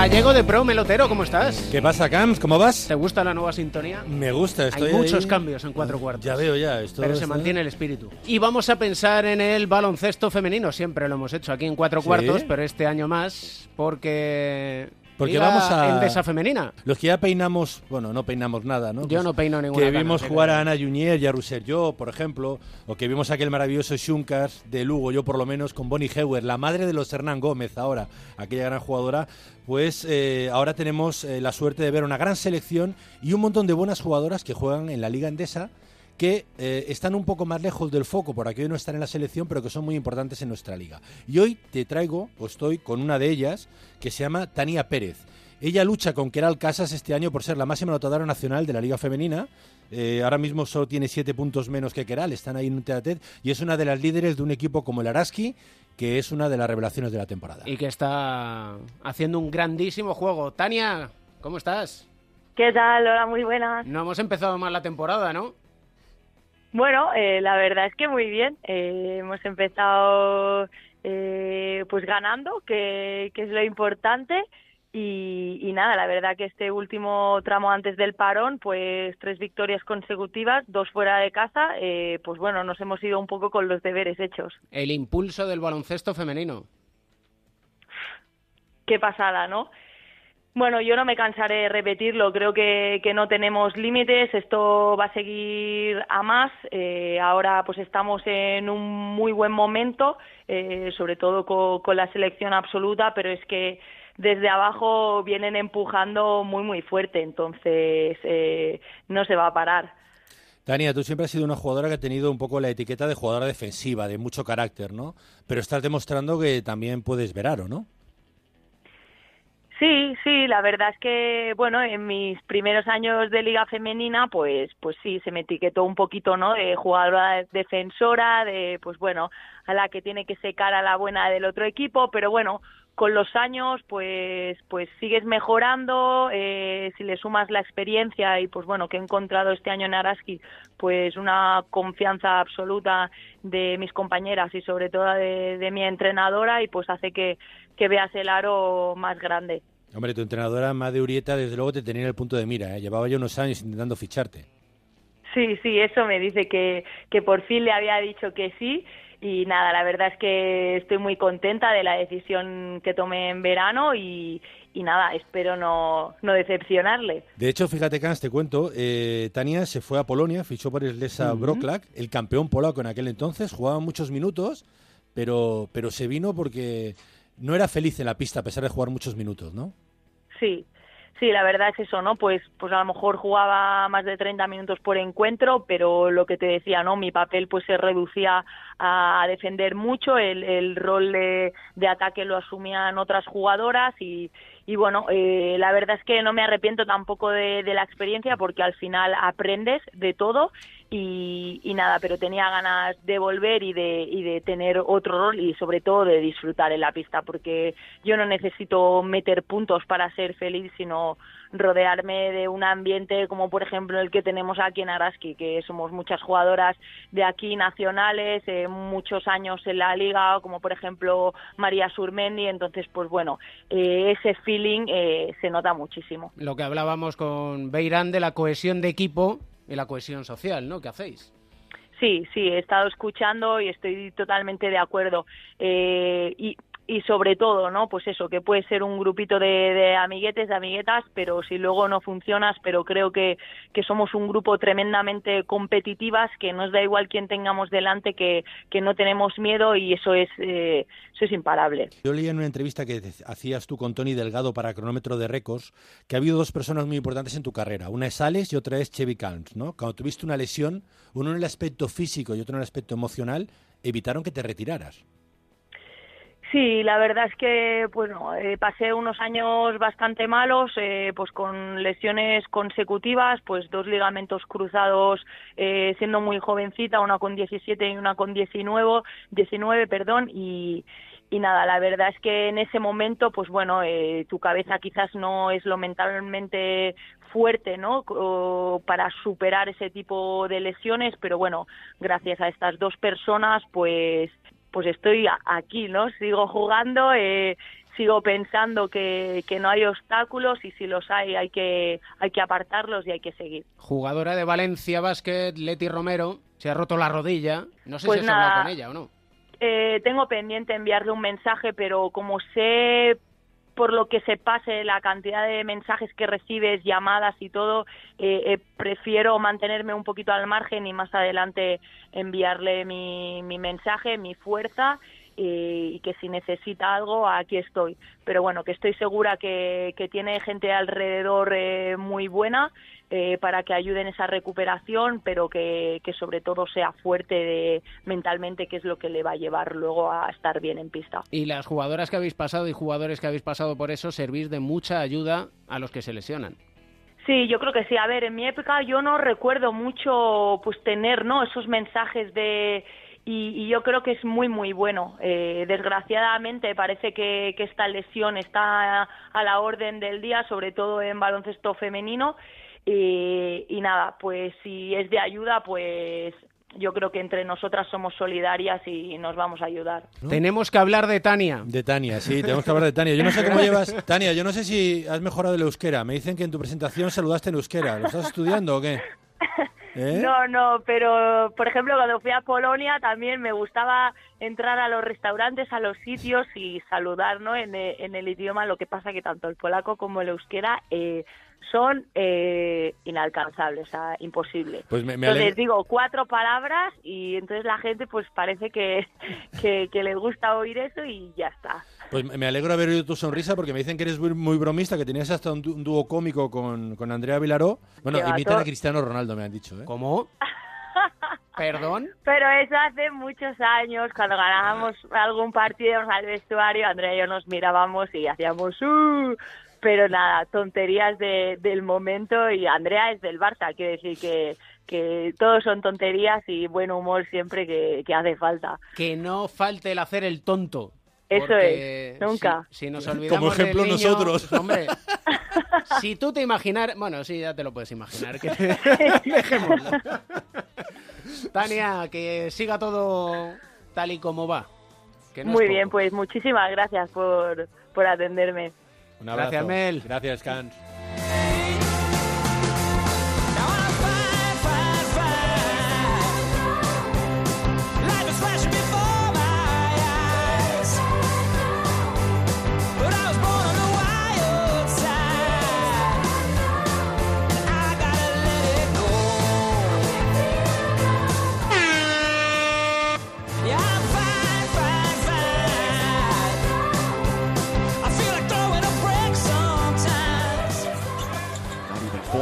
Gallego de Pro, Melotero, ¿cómo estás? ¿Qué pasa, Camps? ¿Cómo vas? ¿Te gusta la nueva sintonía? Me gusta, estoy Hay muchos ahí. cambios en cuatro cuartos. Ya veo, ya. Esto pero se mantiene el espíritu. Y vamos a pensar en el baloncesto femenino. Siempre lo hemos hecho aquí en cuatro ¿Sí? cuartos, pero este año más porque. Porque Liga vamos a... Endesa femenina. Los que ya peinamos, bueno, no peinamos nada, ¿no? Yo no peino ninguna Que vimos jugar a Ana Junier y a yo, por ejemplo, o que vimos aquel maravilloso Shunkars de Lugo, yo por lo menos, con Bonnie Heuer, la madre de los Hernán Gómez ahora, aquella gran jugadora, pues eh, ahora tenemos eh, la suerte de ver una gran selección y un montón de buenas jugadoras que juegan en la Liga Endesa que eh, están un poco más lejos del foco por aquello de no estar en la selección, pero que son muy importantes en nuestra liga. Y hoy te traigo, o estoy con una de ellas, que se llama Tania Pérez. Ella lucha con Keral Casas este año por ser la máxima anotadora nacional de la Liga Femenina. Eh, ahora mismo solo tiene siete puntos menos que Keral, están ahí en un tete y es una de las líderes de un equipo como el Araski, que es una de las revelaciones de la temporada. Y que está haciendo un grandísimo juego. Tania, ¿cómo estás? ¿Qué tal? Hola, muy buenas. No hemos empezado mal la temporada, ¿no? Bueno, eh, la verdad es que muy bien. Eh, hemos empezado eh, pues ganando, que, que es lo importante. Y, y nada, la verdad que este último tramo antes del parón, pues tres victorias consecutivas, dos fuera de casa, eh, pues bueno, nos hemos ido un poco con los deberes hechos. El impulso del baloncesto femenino. qué pasada, ¿no? Bueno, yo no me cansaré de repetirlo, creo que, que no tenemos límites, esto va a seguir a más, eh, ahora pues estamos en un muy buen momento, eh, sobre todo co- con, la selección absoluta, pero es que desde abajo vienen empujando muy muy fuerte, entonces eh, no se va a parar. Tania, tú siempre has sido una jugadora que ha tenido un poco la etiqueta de jugadora defensiva, de mucho carácter, ¿no? Pero estás demostrando que también puedes verar, ¿o no? Sí, sí, la verdad es que, bueno, en mis primeros años de liga femenina, pues, pues sí, se me etiquetó un poquito, ¿no? De jugadora defensora, de, pues bueno, a la que tiene que secar a la buena del otro equipo, pero bueno, con los años, pues, pues sigues mejorando, eh, si le sumas la experiencia y, pues bueno, que he encontrado este año en Araski, pues una confianza absoluta de mis compañeras y sobre todo de, de mi entrenadora y pues hace que, que veas el aro más grande. Hombre, tu entrenadora, Madre Urieta, desde luego te tenía en el punto de mira, ¿eh? Llevaba ya unos años intentando ficharte. Sí, sí, eso me dice que, que por fin le había dicho que sí y nada, la verdad es que estoy muy contenta de la decisión que tomé en verano y, y nada, espero no, no decepcionarle. De hecho, fíjate, Cans, te cuento, eh, Tania se fue a Polonia, fichó por el Lesa. Wrocław, el campeón polaco en aquel entonces, jugaba muchos minutos, pero, pero se vino porque no era feliz en la pista a pesar de jugar muchos minutos, ¿no? Sí, sí, la verdad es eso, ¿no? Pues, pues a lo mejor jugaba más de 30 minutos por encuentro, pero lo que te decía, ¿no? Mi papel pues se reducía a defender mucho, el, el rol de, de ataque lo asumían otras jugadoras y, y bueno, eh, la verdad es que no me arrepiento tampoco de, de la experiencia porque al final aprendes de todo y, nada, pero tenía ganas de volver y de, y de tener otro rol y sobre todo de disfrutar en la pista porque yo no necesito meter puntos para ser feliz, sino rodearme de un ambiente como por ejemplo el que tenemos aquí en Araski, que somos muchas jugadoras de aquí nacionales, eh, muchos años en la liga, como por ejemplo María Surmendi, entonces pues bueno, eh, ese feeling eh, se nota muchísimo. Lo que hablábamos con Beirán de la cohesión de equipo y la cohesión social, ¿no? ¿Qué hacéis? Sí, sí, he estado escuchando y estoy totalmente de acuerdo. Eh, y, y sobre todo, ¿no? Pues eso, que puede ser un grupito de, amiguetes, de amiguetas, pero si luego no funcionas, pero creo que, que somos un grupo tremendamente competitivas, que nos da igual quién tengamos delante, que, que no tenemos miedo y eso es, eh, eso es imparable. Yo leí en una entrevista que hacías tú con Tony Delgado para Cronómetro de Récords que ha habido dos personas muy importantes en tu carrera. Una es Alex y otra es Chevy Calms, ¿no? Cuando tuviste una lesión, uno en el aspecto físico y otro en el aspecto emocional, evitaron que te retiraras. Sí, la verdad es que bueno, eh, pasé unos años bastante malos, eh, pues con lesiones consecutivas, pues dos ligamentos cruzados eh, siendo muy jovencita, una con 17 y una con 19, 19 perdón, y, y nada, la verdad es que en ese momento, pues bueno, eh, tu cabeza quizás no es lo mentalmente fuerte, ¿no? Para superar ese tipo de lesiones, pero bueno, gracias a estas dos personas, pues, pues estoy aquí, ¿no? Sigo jugando, eh, sigo pensando que, que no hay obstáculos y si los hay, hay que, hay que apartarlos y hay que seguir. Jugadora de Valencia Basket, Leti Romero, se ha roto la rodilla. No sé Pues si has hablado con ella o no. Eh, tengo pendiente enviarle un mensaje, pero como sé por lo que se pase la cantidad de mensajes que recibes, llamadas y todo, eh, eh, prefiero mantenerme un poquito al margen y más adelante enviarle mi, mi mensaje, mi fuerza y que si necesita algo, aquí estoy. Pero bueno, que estoy segura que, que tiene gente alrededor eh, muy buena eh, para que ayuden esa recuperación, pero que, que sobre todo sea fuerte de, mentalmente, que es lo que le va a llevar luego a estar bien en pista. Y las jugadoras que habéis pasado y jugadores que habéis pasado por eso, servís de mucha ayuda a los que se lesionan. Sí, yo creo que sí. A ver, en mi época yo no recuerdo mucho pues tener no esos mensajes de y, y yo creo que es muy muy bueno. Eh, desgraciadamente parece que, que esta lesión está a la orden del día, sobre todo en baloncesto femenino. Y, y nada, pues si es de ayuda, pues yo creo que entre nosotras somos solidarias y nos vamos a ayudar. Tenemos que hablar de Tania. De Tania, sí, tenemos que hablar de Tania. Yo no sé cómo [LAUGHS] llevas. Tania, yo no sé si has mejorado el euskera. Me dicen que en tu presentación saludaste en euskera. ¿Lo estás estudiando o qué? [LAUGHS] ¿Eh? No, no, pero por ejemplo cuando fui a Polonia también me gustaba entrar a los restaurantes, a los sitios y saludar ¿no? en, e- en el idioma. Lo que pasa que tanto el polaco como el euskera eh, son eh, inalcanzables, o sea, imposible. Pues me, me entonces alegro. digo cuatro palabras y entonces la gente pues parece que, [LAUGHS] que, que le gusta oír eso y ya está. Pues me alegro haber oído tu sonrisa porque me dicen que eres muy, muy bromista, que tenías hasta un, dúo cómico con, con Andrea Vilaró. Bueno, imitan a Cristiano Ronaldo, me han dicho. ¿eh? ¿Cómo? [LAUGHS] ¿Perdón? Pero eso hace muchos años, cuando ganábamos algún partido íbamos al vestuario, Andrea y yo nos mirábamos y hacíamos ¡uh! Pero nada, tonterías de, del momento y Andrea es del Barça, quiere decir que, que todos son tonterías y buen humor siempre que, que hace falta. Que no falte el hacer el tonto. Eso es, nunca. Si, si nos olvidamos Como ejemplo del niño, nosotros. pues, hombre, [LAUGHS] si tú te imaginar... Bueno, sí, ya te lo puedes imaginar. Que... [LAUGHS] Dejémoslo. Tania, que siga todo tal y como va. que no es Muy bien, pues muchísimas gracias por, por atenderme. Un abrazo. Gracias, Mel. Gracias, Cans.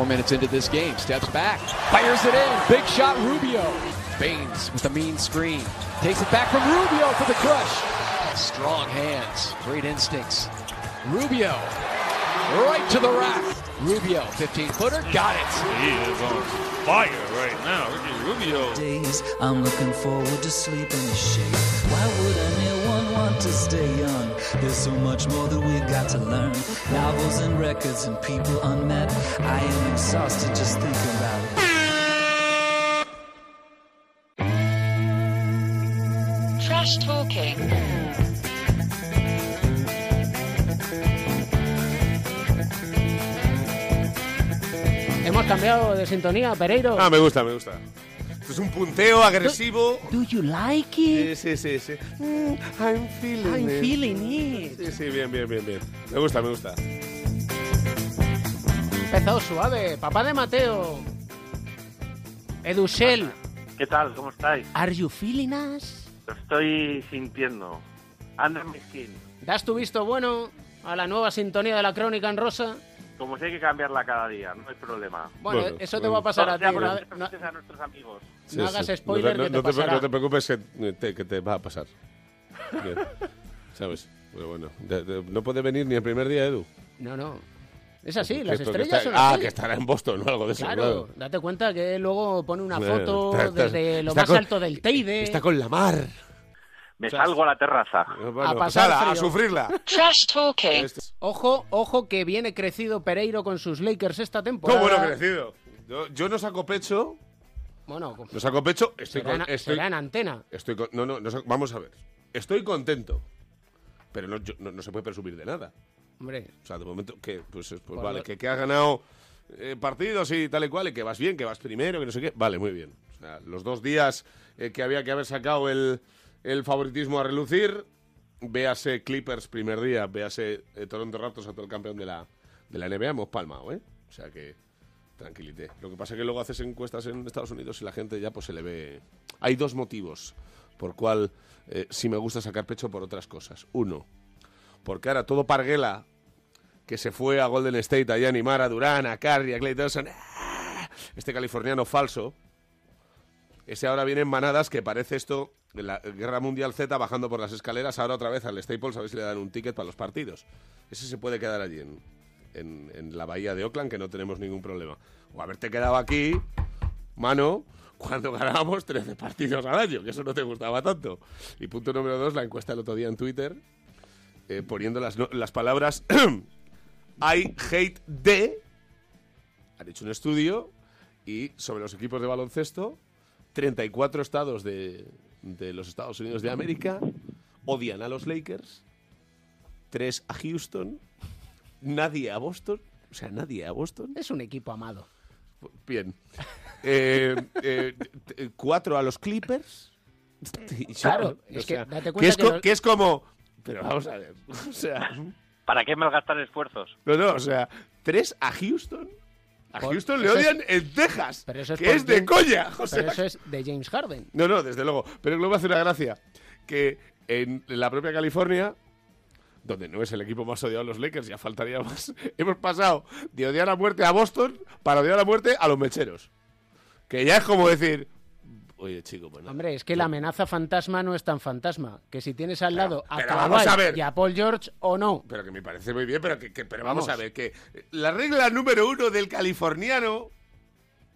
Minutes into this game. Steps back. Fires it in. Big shot, Rubio. Baines with a mean screen. Takes it back from Rubio for the crush. Strong hands. Great instincts. Rubio. Right to the rack. Rubio, 15 footer. Got it. He is on fire right now. Ricky Rubio. days. I'm looking forward to sleeping in the shade. Why would anyone want to stay young? There's so much more that we got to learn. Novels and records and people unmet. I am exhausted just thinking about it. Trash talking. Hemos cambiado de sintonía, Pereiro. Ah, me gusta, me gusta. Es un punteo agresivo. Do you like it? Sí, sí, sí. sí. Mm, I'm feeling I'm it. feeling it. Sí, sí, bien, bien, bien, bien. Me gusta, me gusta. Empezado suave. Papá de Mateo. Edushel. ¿Qué tal? ¿Cómo estáis? Are you feeling us? Lo estoy sintiendo. Under my skin. ¿Das tu visto bueno a la nueva sintonía de la crónica en rosa? Como si hay que cambiarla cada día, no hay problema. Bueno, eso te va a pasar a ti. No- a nuestros amigos. Sí, No sí. hagas spoiler no, que te no pasará. no te preocupes que te, que te va a pasar. Bien. [LAUGHS] ¿Sabes? Pero bueno, de- de- no puede venir ni el primer día, Edu. no, no. Es así, las estrellas está- son Ah, así. que estará en Boston o algo de eso. Claro, Claro. date cuenta que luego pone una Eh, foto está- está- desde lo más con- alto del Teide. Está con la mar. Me salgo a la terraza. a pasar ala, a frío. sufrirla. Trash talking. Ojo, ojo que viene crecido Pereiro con sus Lakers esta ¿Cómo temporada. bueno crecido? Yo, yo no saco pecho. Bueno, No saco pecho. Estoy será, con, en- estoy, será en antena. estoy con- no, no, no vamos a ver. Estoy contento. Pero no, yo- no, no se puede presumir de nada. Hombre, O sea, de momento, que pues, pues Por vale, lo- que, que has ganado eh, partidos y tal y cual, y que vas bien, que vas primero, que no sé qué. Vale, muy bien. O sea, los dos días eh, que había que haber sacado el, el favoritismo a relucir, véase Clippers primer día, véase eh, Toronto Raptors a todo el campeón de la, de la NBA, hemos palmado, ¿eh? O sea que tranquilité. Lo que pasa es que luego haces encuestas en Estados Unidos y la gente ya pues se le ve... Hay dos motivos por cual eh, sí me gusta sacar pecho por otras cosas. Uno, porque ahora todo Parguela que se fue a Golden State allá a animar a Durán, a Curry, a Clay Thompson, ¡ah! este californiano falso, ese ahora viene en manadas que parece esto, de la Guerra Mundial Z bajando por las escaleras, ahora otra vez al Staples a ver si le dan un ticket para los partidos. Ese se puede quedar allí en, en- la bahía de Oakland, que no tenemos ningún problema. O haberte quedado aquí, mano, [LAUGHS] cuando ganábamos 13 partidos al año, que eso no te gustaba tanto. Y punto número dos, la encuesta el otro día en Twitter, eh, poniendo las, las palabras [CLEARS THROAT] I hate de. Han hecho un estudio y sobre los equipos de baloncesto, 34 estados de, de los Estados Unidos de América odian a los Lakers, 3 a Houston, nadie a Boston, o sea, nadie a Boston. es un equipo amado. Bien. Eh, eh, t- cuatro a los Clippers. Claro, es que date que cuenta es, que co- los- que es como. Pero vamos a ver. O sea. ¿Para qué malgastar esfuerzos? No, no, o sea, tres a Houston. A Por- Houston le eso es- odian en Texas. Pero eso es que es de James- coña. O sea, Pero eso es de James Harden. No, no, desde luego. Pero luego me hace una gracia. Que en la propia California, donde no es el equipo más odiado de los Lakers, ya faltaría más, [LAUGHS] hemos pasado de odiar a muerte a Boston para odiar a muerte a los mecheros. Que ya es como decir, oye, chico, pues nada. Hombre, es que la amenaza fantasma no es tan fantasma. Que si tienes al lado a vamos a ver. y a Paul George o no. Pero que me parece muy bien, pero que, que- pero vamos. Vamos. a ver, que la regla número uno del californiano,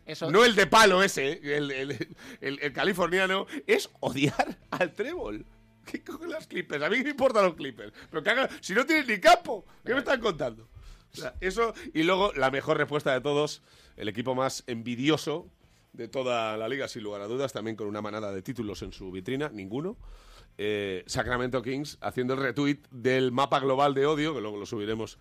Eso, no el de palo ese, el, el- el- el californiano, es odiar al trébol. [LAUGHS] ¿Qué cogen las Clippers? A mí me importan los Clippers. Pero que hagan, si no tienen ni campo, ¿qué me están contando? O sea, eso, y luego la mejor respuesta de todos, el equipo más envidioso de toda la liga, sin lugar a dudas, también con una manada de títulos en su vitrina, ninguno. eh, Sacramento Kings haciendo el retweet del mapa global de odio, que luego lo subiremos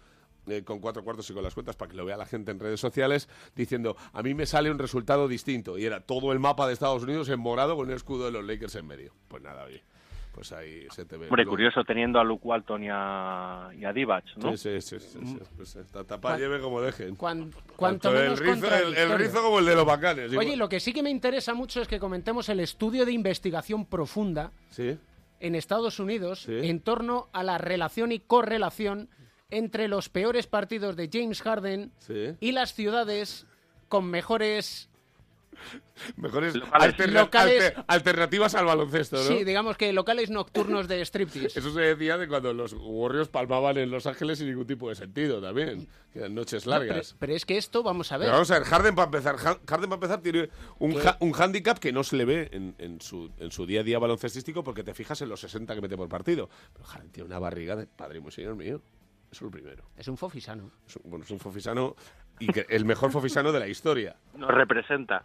eh, con cuatro cuartos y con las cuentas para que lo vea la gente en redes sociales, diciendo, a mí me sale un resultado distinto. Y era todo el mapa de Estados Unidos en morado con el escudo de los Lakers en medio. Pues nada, oye, pues ahí se te ve. Hombre, Luego- curioso teniendo a Luke Walton y a, y a Divac, ¿no? Sí, sí, sí. sí, sí, pues esta tapa lleve como dejen. Cuan- cuanto menos el, rizo, el, rizo como el de los bacanes. Oye, igual. lo que sí que me interesa mucho es que comentemos el estudio de investigación profunda Sí. en Estados Unidos Sí. en torno a la relación y correlación entre los peores partidos de James Harden Sí. y las ciudades con mejores Mejores Locales. alterna- Locales- alter- alternativas al baloncesto, ¿no? Sí, digamos que locales nocturnos de striptease. Eso se decía de cuando los Warriors palmaban en Los Ángeles sin ningún tipo de sentido también. Que eran noches No, pero, largas. pero es que esto, vamos a ver. Pero vamos a ver, Harden para empezar, Ha- Harden para empezar tiene un, un handicap que no se le ve en, en su, en su día a día baloncestístico porque te fijas en los 60 que mete por partido. Pero Harden tiene una barriga de padre muy señor mío. Eso es lo primero. Es un fofisano. Es un, bueno, es un fofisano y que- el mejor fofisano de la historia. Nos representa.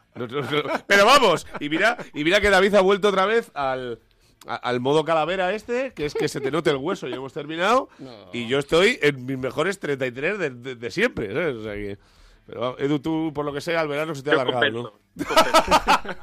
Pero vamos, y mira, y mira que David ha vuelto otra vez al, a- al modo calavera este, que es que se te note el hueso y hemos terminado. Y yo estoy en mis mejores 33 de, de- de siempre, ¿sabes? O sea que- pero vamos, Edu, tú por lo que sea, al verano se te ha Yo alargado, ¿no? [LAUGHS]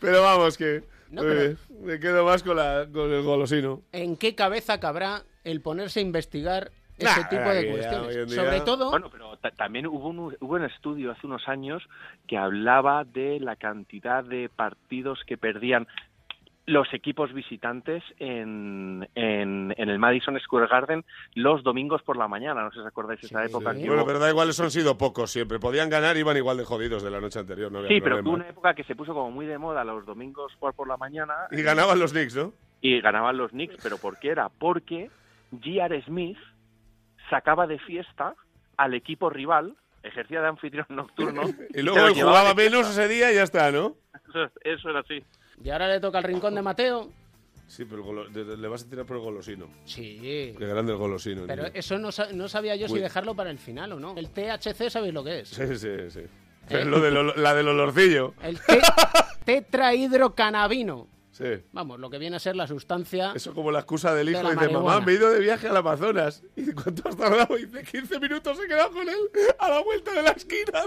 pero vamos, que No, muy pero- bien, me quedo más con, la, con el golosino. ¿En qué cabeza cabrá el ponerse a investigar ese Nah, tipo de ya cuestiones? Sobre todo, Bueno, pero ta- también hubo un, hubo un estudio hace unos años que hablaba de la cantidad de partidos que perdían los equipos visitantes en, en, en el Madison Square Garden los domingos por la mañana. No sé si os acordáis de esa época. que Bueno, pero da igual, eso han sido pocos siempre. Podían ganar, iban igual de jodidos de la noche anterior, no había Sí, pero hubo una época que se puso como muy de moda los domingos por, por la mañana. Y ganaban los Knicks, ¿no? y ganaban los Knicks, pero ¿por qué era? Porque J.R. Smith sacaba de fiesta al equipo rival, ejercía de anfitrión nocturno. [LAUGHS] Y luego lo jugaba de menos ese día y ya está, ¿no? Eso, eso era así. y ahora le toca el rincón de Mateo. Sí, pero golo- de- de- le vas a tirar por el golosino. Sí. Qué grande el golosino. Pero niño. eso no, sa- no sabía yo si dejarlo para el final o no. El THC, ¿sabéis lo que es? Sí, sí, sí. ¿Eh? [LAUGHS] Lo del olo- la del olorcillo. El te- [LAUGHS] tetrahidrocannabino. Sí. Vamos, lo que viene a ser la sustancia. Eso como la excusa del hijo. De Dice, mamá, me he ido de viaje al Amazonas. ¿Y cuánto has tardado? Y dice, 15 minutos he quedado con él a la vuelta de la esquina.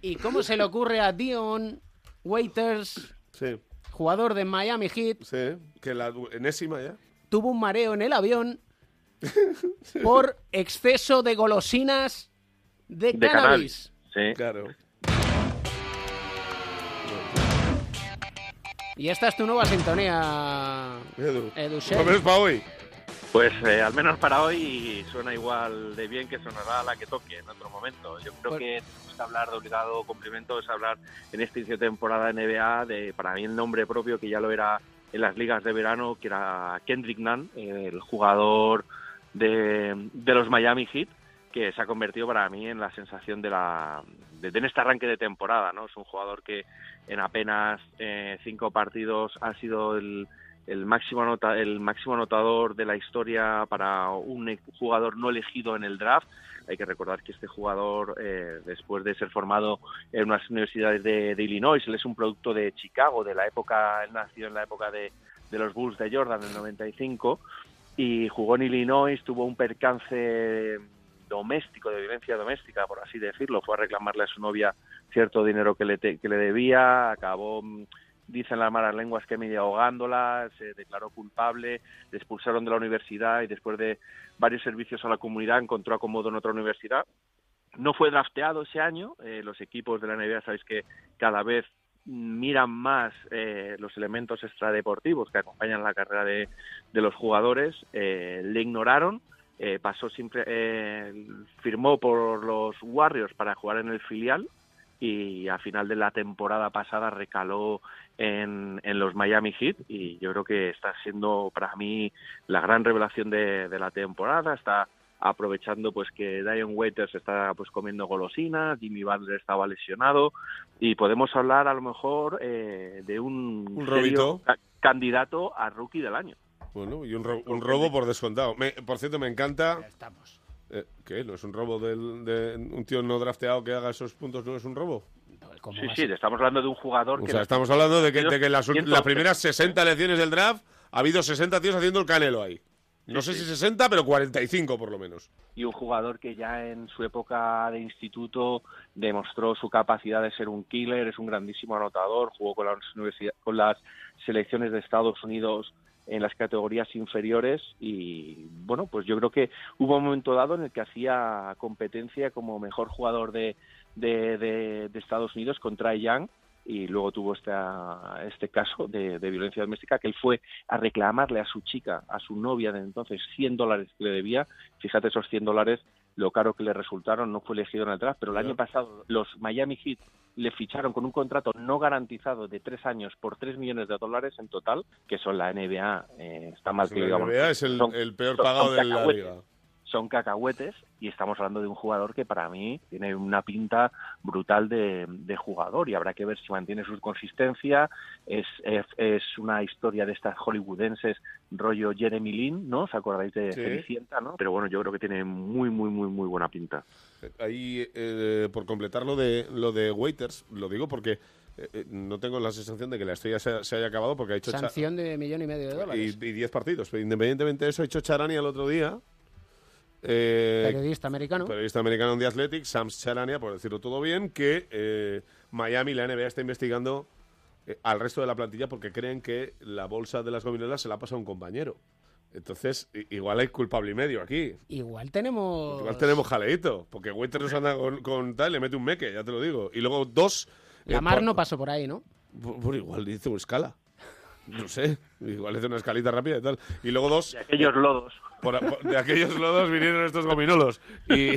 ¿Y cómo se le ocurre a Dion Waiters, Sí, jugador de Miami Heat, sí. Que la enésima ya. tuvo un mareo en el avión [LAUGHS] por exceso de golosinas de, De cannabis? Sí. Claro. Y esta es tu nueva sintonía, Edu. Edu lo para hoy. Pues eh, al menos para hoy suena igual de bien que sonará la que toque en otro momento. Yo creo Pues- que tenemos que hablar de obligado complemento, es hablar en este inicio de temporada de NBA de, para mí, el nombre propio que ya lo era en las ligas de verano, que era Kendrick Nunn, el jugador de, de los Miami Heat, que se ha convertido para mí en la sensación de la de, en este arranque de temporada, ¿no? Es un jugador que en apenas eh, cinco partidos ha sido el, el máximo anota, el máximo anotador de la historia para un jugador no elegido en el draft. Hay que recordar que este jugador, eh, después de ser formado en unas universidades de, de Illinois, él es un producto de Chicago, de la época, él nació en la época de, de los Bulls de Jordan en el 95 y jugó en Illinois, tuvo un percance doméstico, de violencia doméstica, por así decirlo, fue a reclamarle a su novia cierto dinero que le, que le debía, acabó, mm, dicen las malas lenguas que medio ahogándola, se declaró culpable, le expulsaron de la universidad y después de varios servicios a la comunidad encontró acomodo en otra universidad. No fue drafteado ese año, eh, los equipos de la NBA sabéis que cada vez miran más eh, los elementos extradeportivos que acompañan la carrera de, de los jugadores, eh, le ignoraron, eh, pasó siempre, eh, firmó por los Warriors para jugar en el filial y a final de la temporada pasada recaló en, en los Miami Heat y yo creo que está siendo para mí la gran revelación de, de la temporada, está aprovechando pues que Dion Waiters está pues comiendo golosinas, Jimmy Butler estaba lesionado y podemos hablar a lo mejor eh, de un, serio candidato a rookie del año. Bueno, y un, ro- un robo por descontado. Me- por cierto, me encanta. estamos. Eh, ¿Qué? ¿No es un robo del, de un tío no drafteado que haga esos puntos? ¿No es un robo? Sí, sí, estamos hablando de un jugador O que... sea, en estamos hablando de que, de que las, ul- 100 las primeras 60 elecciones del draft ha habido 60 tíos haciendo el canelo ahí. No sé si 60, pero 45 por lo menos. y un jugador que ya en su época de instituto demostró su capacidad de ser un killer, es un grandísimo anotador, jugó con las, universidad- con las selecciones de Estados Unidos en las categorías inferiores y bueno, pues yo creo que hubo un momento dado en el que hacía competencia como mejor jugador de, de, Estados Unidos contra Young y luego tuvo esta, este caso de, de violencia doméstica que él fue a reclamarle a su chica, a su novia de entonces, 100 dólares que le debía. Fíjate esos 100 dólares, lo caro que le resultaron, no fue elegido en el draft, pero el año pasado los Miami Heat le ficharon con un contrato no garantizado de tres años por 3 millones de dólares en total, que son la NBA, eh, está mal que La digamos. NBA es el, Son- el peor son- pagado son de la liga. Son cacahuetes y estamos hablando de un jugador que para mí tiene una pinta brutal de, de jugador y habrá que ver si mantiene su consistencia. Es, es, es una historia de estas hollywoodenses rollo Jeremy Lin, ¿no? ¿Os acordáis de Sí. No? Pero bueno, yo creo que tiene muy, muy, muy, muy buena pinta. Ahí, eh, por completar lo de, lo de Waiters, lo digo porque eh, eh, no tengo la sensación de que la estrella se, se haya acabado porque ha hecho... Sanción de millón y medio de y dólares. y 10 partidos. Pero independientemente de eso, ha hecho Charania el otro día. Eh, Periodista americano. periodista americano de Athletics, Sam Charania, por decirlo todo bien, que eh, Miami, la NBA, está investigando eh, al resto de la plantilla porque creen que la bolsa de las gominolas se la ha pasado a un compañero. Entonces, igual hay culpable y medio aquí. Igual tenemos. Igual tenemos jaleito, porque Waiters nos anda con, con tal, le mete un meque, ya te lo digo. Y luego dos... La mar por- no pasó por ahí, ¿no? Bueno, igual dice escala. No sé, igual hizo una escalita rápida y tal. Y luego dos... De aquellos lodos. por- por- de aquellos lodos vinieron estos gominolos. Y,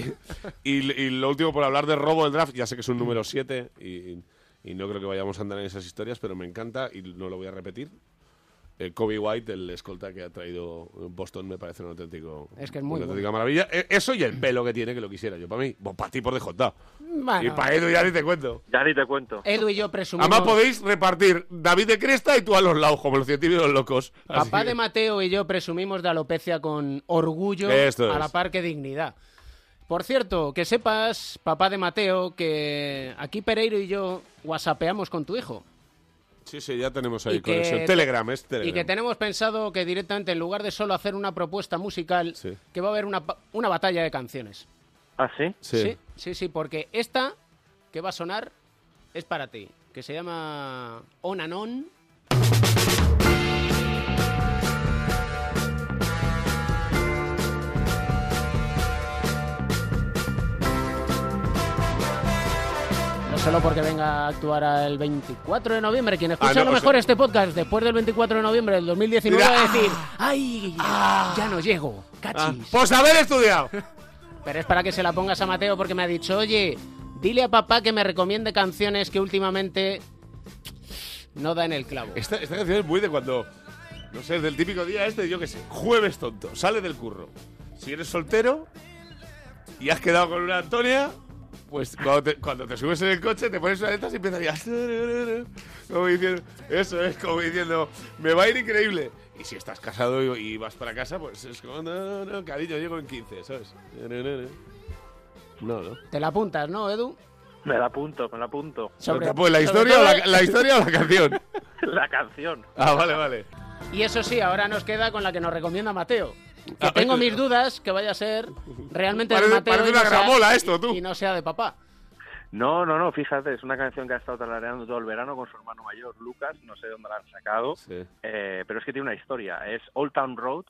y, y lo último, por hablar de robo del draft, ya sé que es un número 7 y, y no creo que vayamos a andar en esas historias, pero me encanta y no lo voy a repetir. Eh, Kobe White, el escolta que ha traído Boston, me parece un auténtico. Es que es muy una bueno. auténtica maravilla. Eh, Eso y el pelo que tiene, que lo quisiera yo. Para mí, para ti por DJ. Bueno. Y para Edu ya ni te cuento. Ya ni te cuento. Edu y yo presumimos. Además podéis repartir David de Cresta y tú a los lados, como los científicos locos. Así Papá que- de Mateo y yo presumimos de alopecia con orgullo Esto a es. la par que dignidad. Por cierto, que sepas, papá de Mateo, que aquí Pereiro y yo whatsappeamos con tu hijo. Sí, sí, ya tenemos ahí Y que- conexión. Telegram, es Telegram. Y que tenemos pensado que directamente, en lugar de solo hacer una propuesta musical, que va a haber una, una batalla de canciones. ¿Ah, sí? sí, sí, sí, porque esta que va a sonar es para ti, que se llama On and On. Solo porque venga a actuar el 24 de noviembre. Quien escucha Ah, no, a lo o mejor sea- este podcast después del 24 de noviembre del 2019 Dirá, va a decir, ¡ay! Ya no llego, cachis. Pues haber estudiado. [LAUGHS] Pero es para que se la pongas a Mateo porque me ha dicho, oye, dile a papá que me recomiende canciones que últimamente no da en el clavo. Esta, esta canción es muy de cuando, no sé, del típico día este, yo qué sé, jueves tonto, sale del curro. Si eres soltero y has quedado con una Antonia, pues cuando te, cuando te subes en el coche te pones una de estas y empiezas [LAUGHS] ya... Como diciendo, eso es como diciendo, me va a ir increíble. Y si estás casado y, y vas para casa, pues es como, no, no, cariño, llego en 15, ¿sabes? No, no. Te la apuntas, ¿no, Edu? Me la apunto, me la apunto. Sobre- Pues la historia, o la, la historia o la canción. [LAUGHS] la canción. Ah, vale, vale. Y eso sí, ahora nos queda con la que nos recomienda Mateo. Que Ah, tengo eh, mis dudas que vaya a ser realmente de Parece- Mateo parece y no sea- esto, tú. Y no sea de papá. No, no, no, fíjate, es una canción que ha estado tarareando todo el verano con su hermano mayor, Lucas, no sé dónde la han sacado, eh, pero es que tiene una historia, es Old Town Road,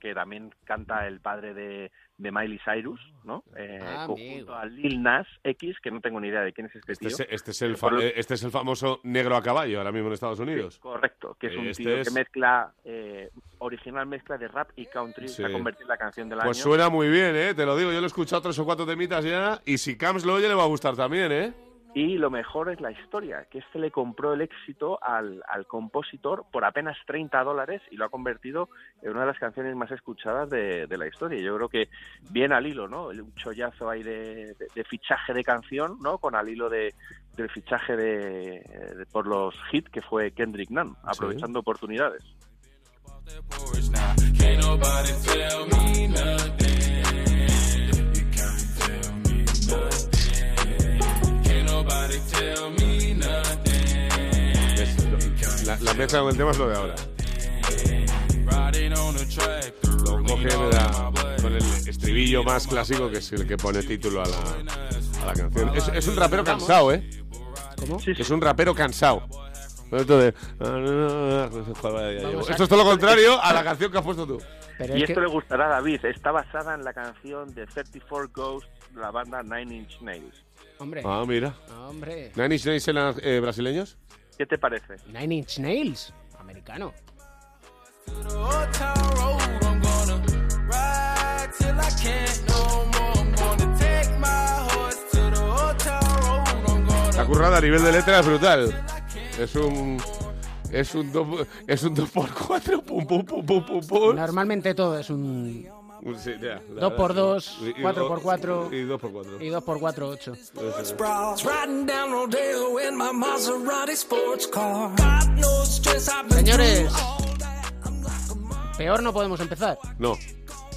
que también canta el padre de, de Miley Cyrus, ¿no? Eh, Ah, conjunto a Lil Nas X, que no tengo ni idea de quién es este Este tío. es, este es el Pero fa- eh, este es el famoso negro a caballo ahora mismo en Estados Unidos. Correcto, que es un Este tío es- que mezcla, eh, original mezcla de rap y country, Sí. se ha convertido en la canción del Pues año. suena muy bien, ¿eh? Te lo digo, yo lo he escuchado tres o cuatro temitas ya y si Camps lo oye le va a gustar también, ¿eh? Y lo mejor es la historia, que este le compró el éxito al, al compositor por apenas 30 dólares y lo ha convertido en una de las canciones más escuchadas de, de la historia. Yo creo que bien al hilo, ¿no? Un chollazo ahí de, de- de fichaje de canción, ¿no? Con al hilo de, del fichaje de, de- por los hits que fue Kendrick Nunn, aprovechando oportunidades. Nobody tell me nothing. ¿Ves? La, la mezcla con el tema es lo de ahora. Lo coge con el estribillo más clásico que es el que pone título a la, a la canción. Es, es un rapero cansado, ¿eh? ¿Cómo? Es un rapero cansado. Esto es todo lo contrario a la canción que has puesto tú. y esto le gustará a David, está basada en la canción de 34 Ghosts, de la banda Nine Inch Nails. Hombre. Ah, mira. Hombre. ¿Nine Inch Nails eran eh, brasileños? ¿Qué te parece? Nine Inch Nails. Americano. La currada a nivel de letra es brutal. Es un... Es un 2 es un dos por 4 pum pum pum pum pum pum. Normalmente todo es un Sí, ya, 2 por verdad, 2 sí. Y- y- 4 por 4 y 2 por 4 y 2 por 4 8 Sprouts riding down Rodeo in my Maserati sports car. Got no stress, I've been Señores, peor no podemos empezar. No.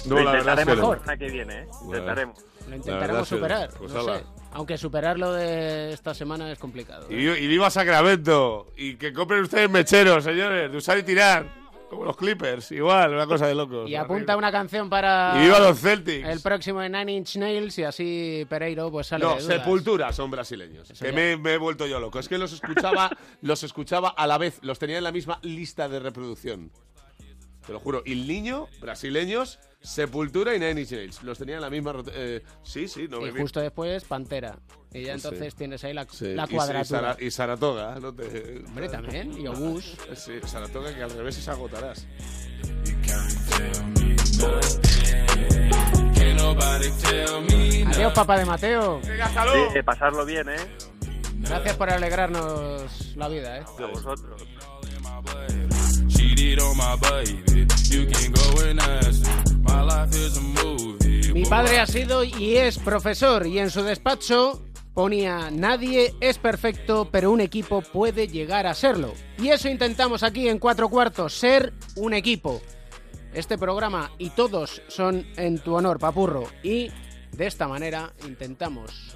No, lo la verdad es intentaremos que no. la semana que viene, ¿eh? Intentaremos. Lo intentaremos superar. Pues no sé. Aunque superarlo de esta semana es complicado. Y, y viva Sacramento. Y que compren ustedes mecheros, señores, de usar y tirar. Como los Clippers, igual, una cosa de locos. Y apunta una canción para Y viva los Celtics. el próximo de Nine Inch Nails y así Pereiro pues sale No, de dudas. Sepultura son brasileños. que me, me he vuelto yo loco. Es que los escuchaba, [LAUGHS] los escuchaba a la vez, los tenía en la misma lista de reproducción. Te lo juro. Y el niño, brasileños, Sepultura y Nine Inch Nails. Los tenía en la misma. eh, sí, sí, no y me justo después Pantera. Y ya sí. entonces tienes ahí la, Sí, la y- y cuadratura. Sara- Y, Saratoga, no te. Hombre, también, y Obús. Sí, Saratoga que al revés es agotarás. Adiós, papá de Mateo. Sí, pasarlo bien, ¿eh? Gracias por alegrarnos la vida, ¿eh? A vosotros. She it on my baby. You can go and ask her. My life is a movie. Mi padre ha sido y es profesor y en su despacho ponía nadie es perfecto, pero un equipo puede llegar a serlo. Y eso intentamos aquí en cuatro cuartos, ser un equipo. Este programa y todos son en tu honor, papurro. Y de esta manera intentamos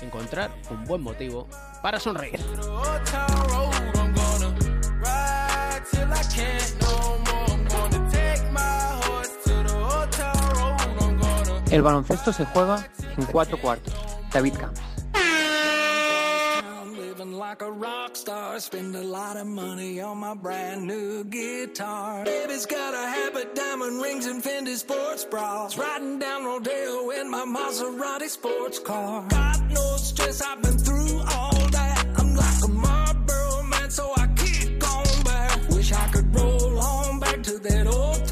encontrar un buen motivo para sonreír. Ride till I can't no more. I'm gonna take my horse to the hotel road. I'm gonna El baloncesto se juega en cuatro cuartos. David Camps. I'm living like a rock star, spend a lot of money on my brand new guitar. Baby's got a habit, diamond rings and Fendi sports bras. Riding down Rodeo in my Maserati sports car. Got no stress, I've been through all wish I could roll on back to that old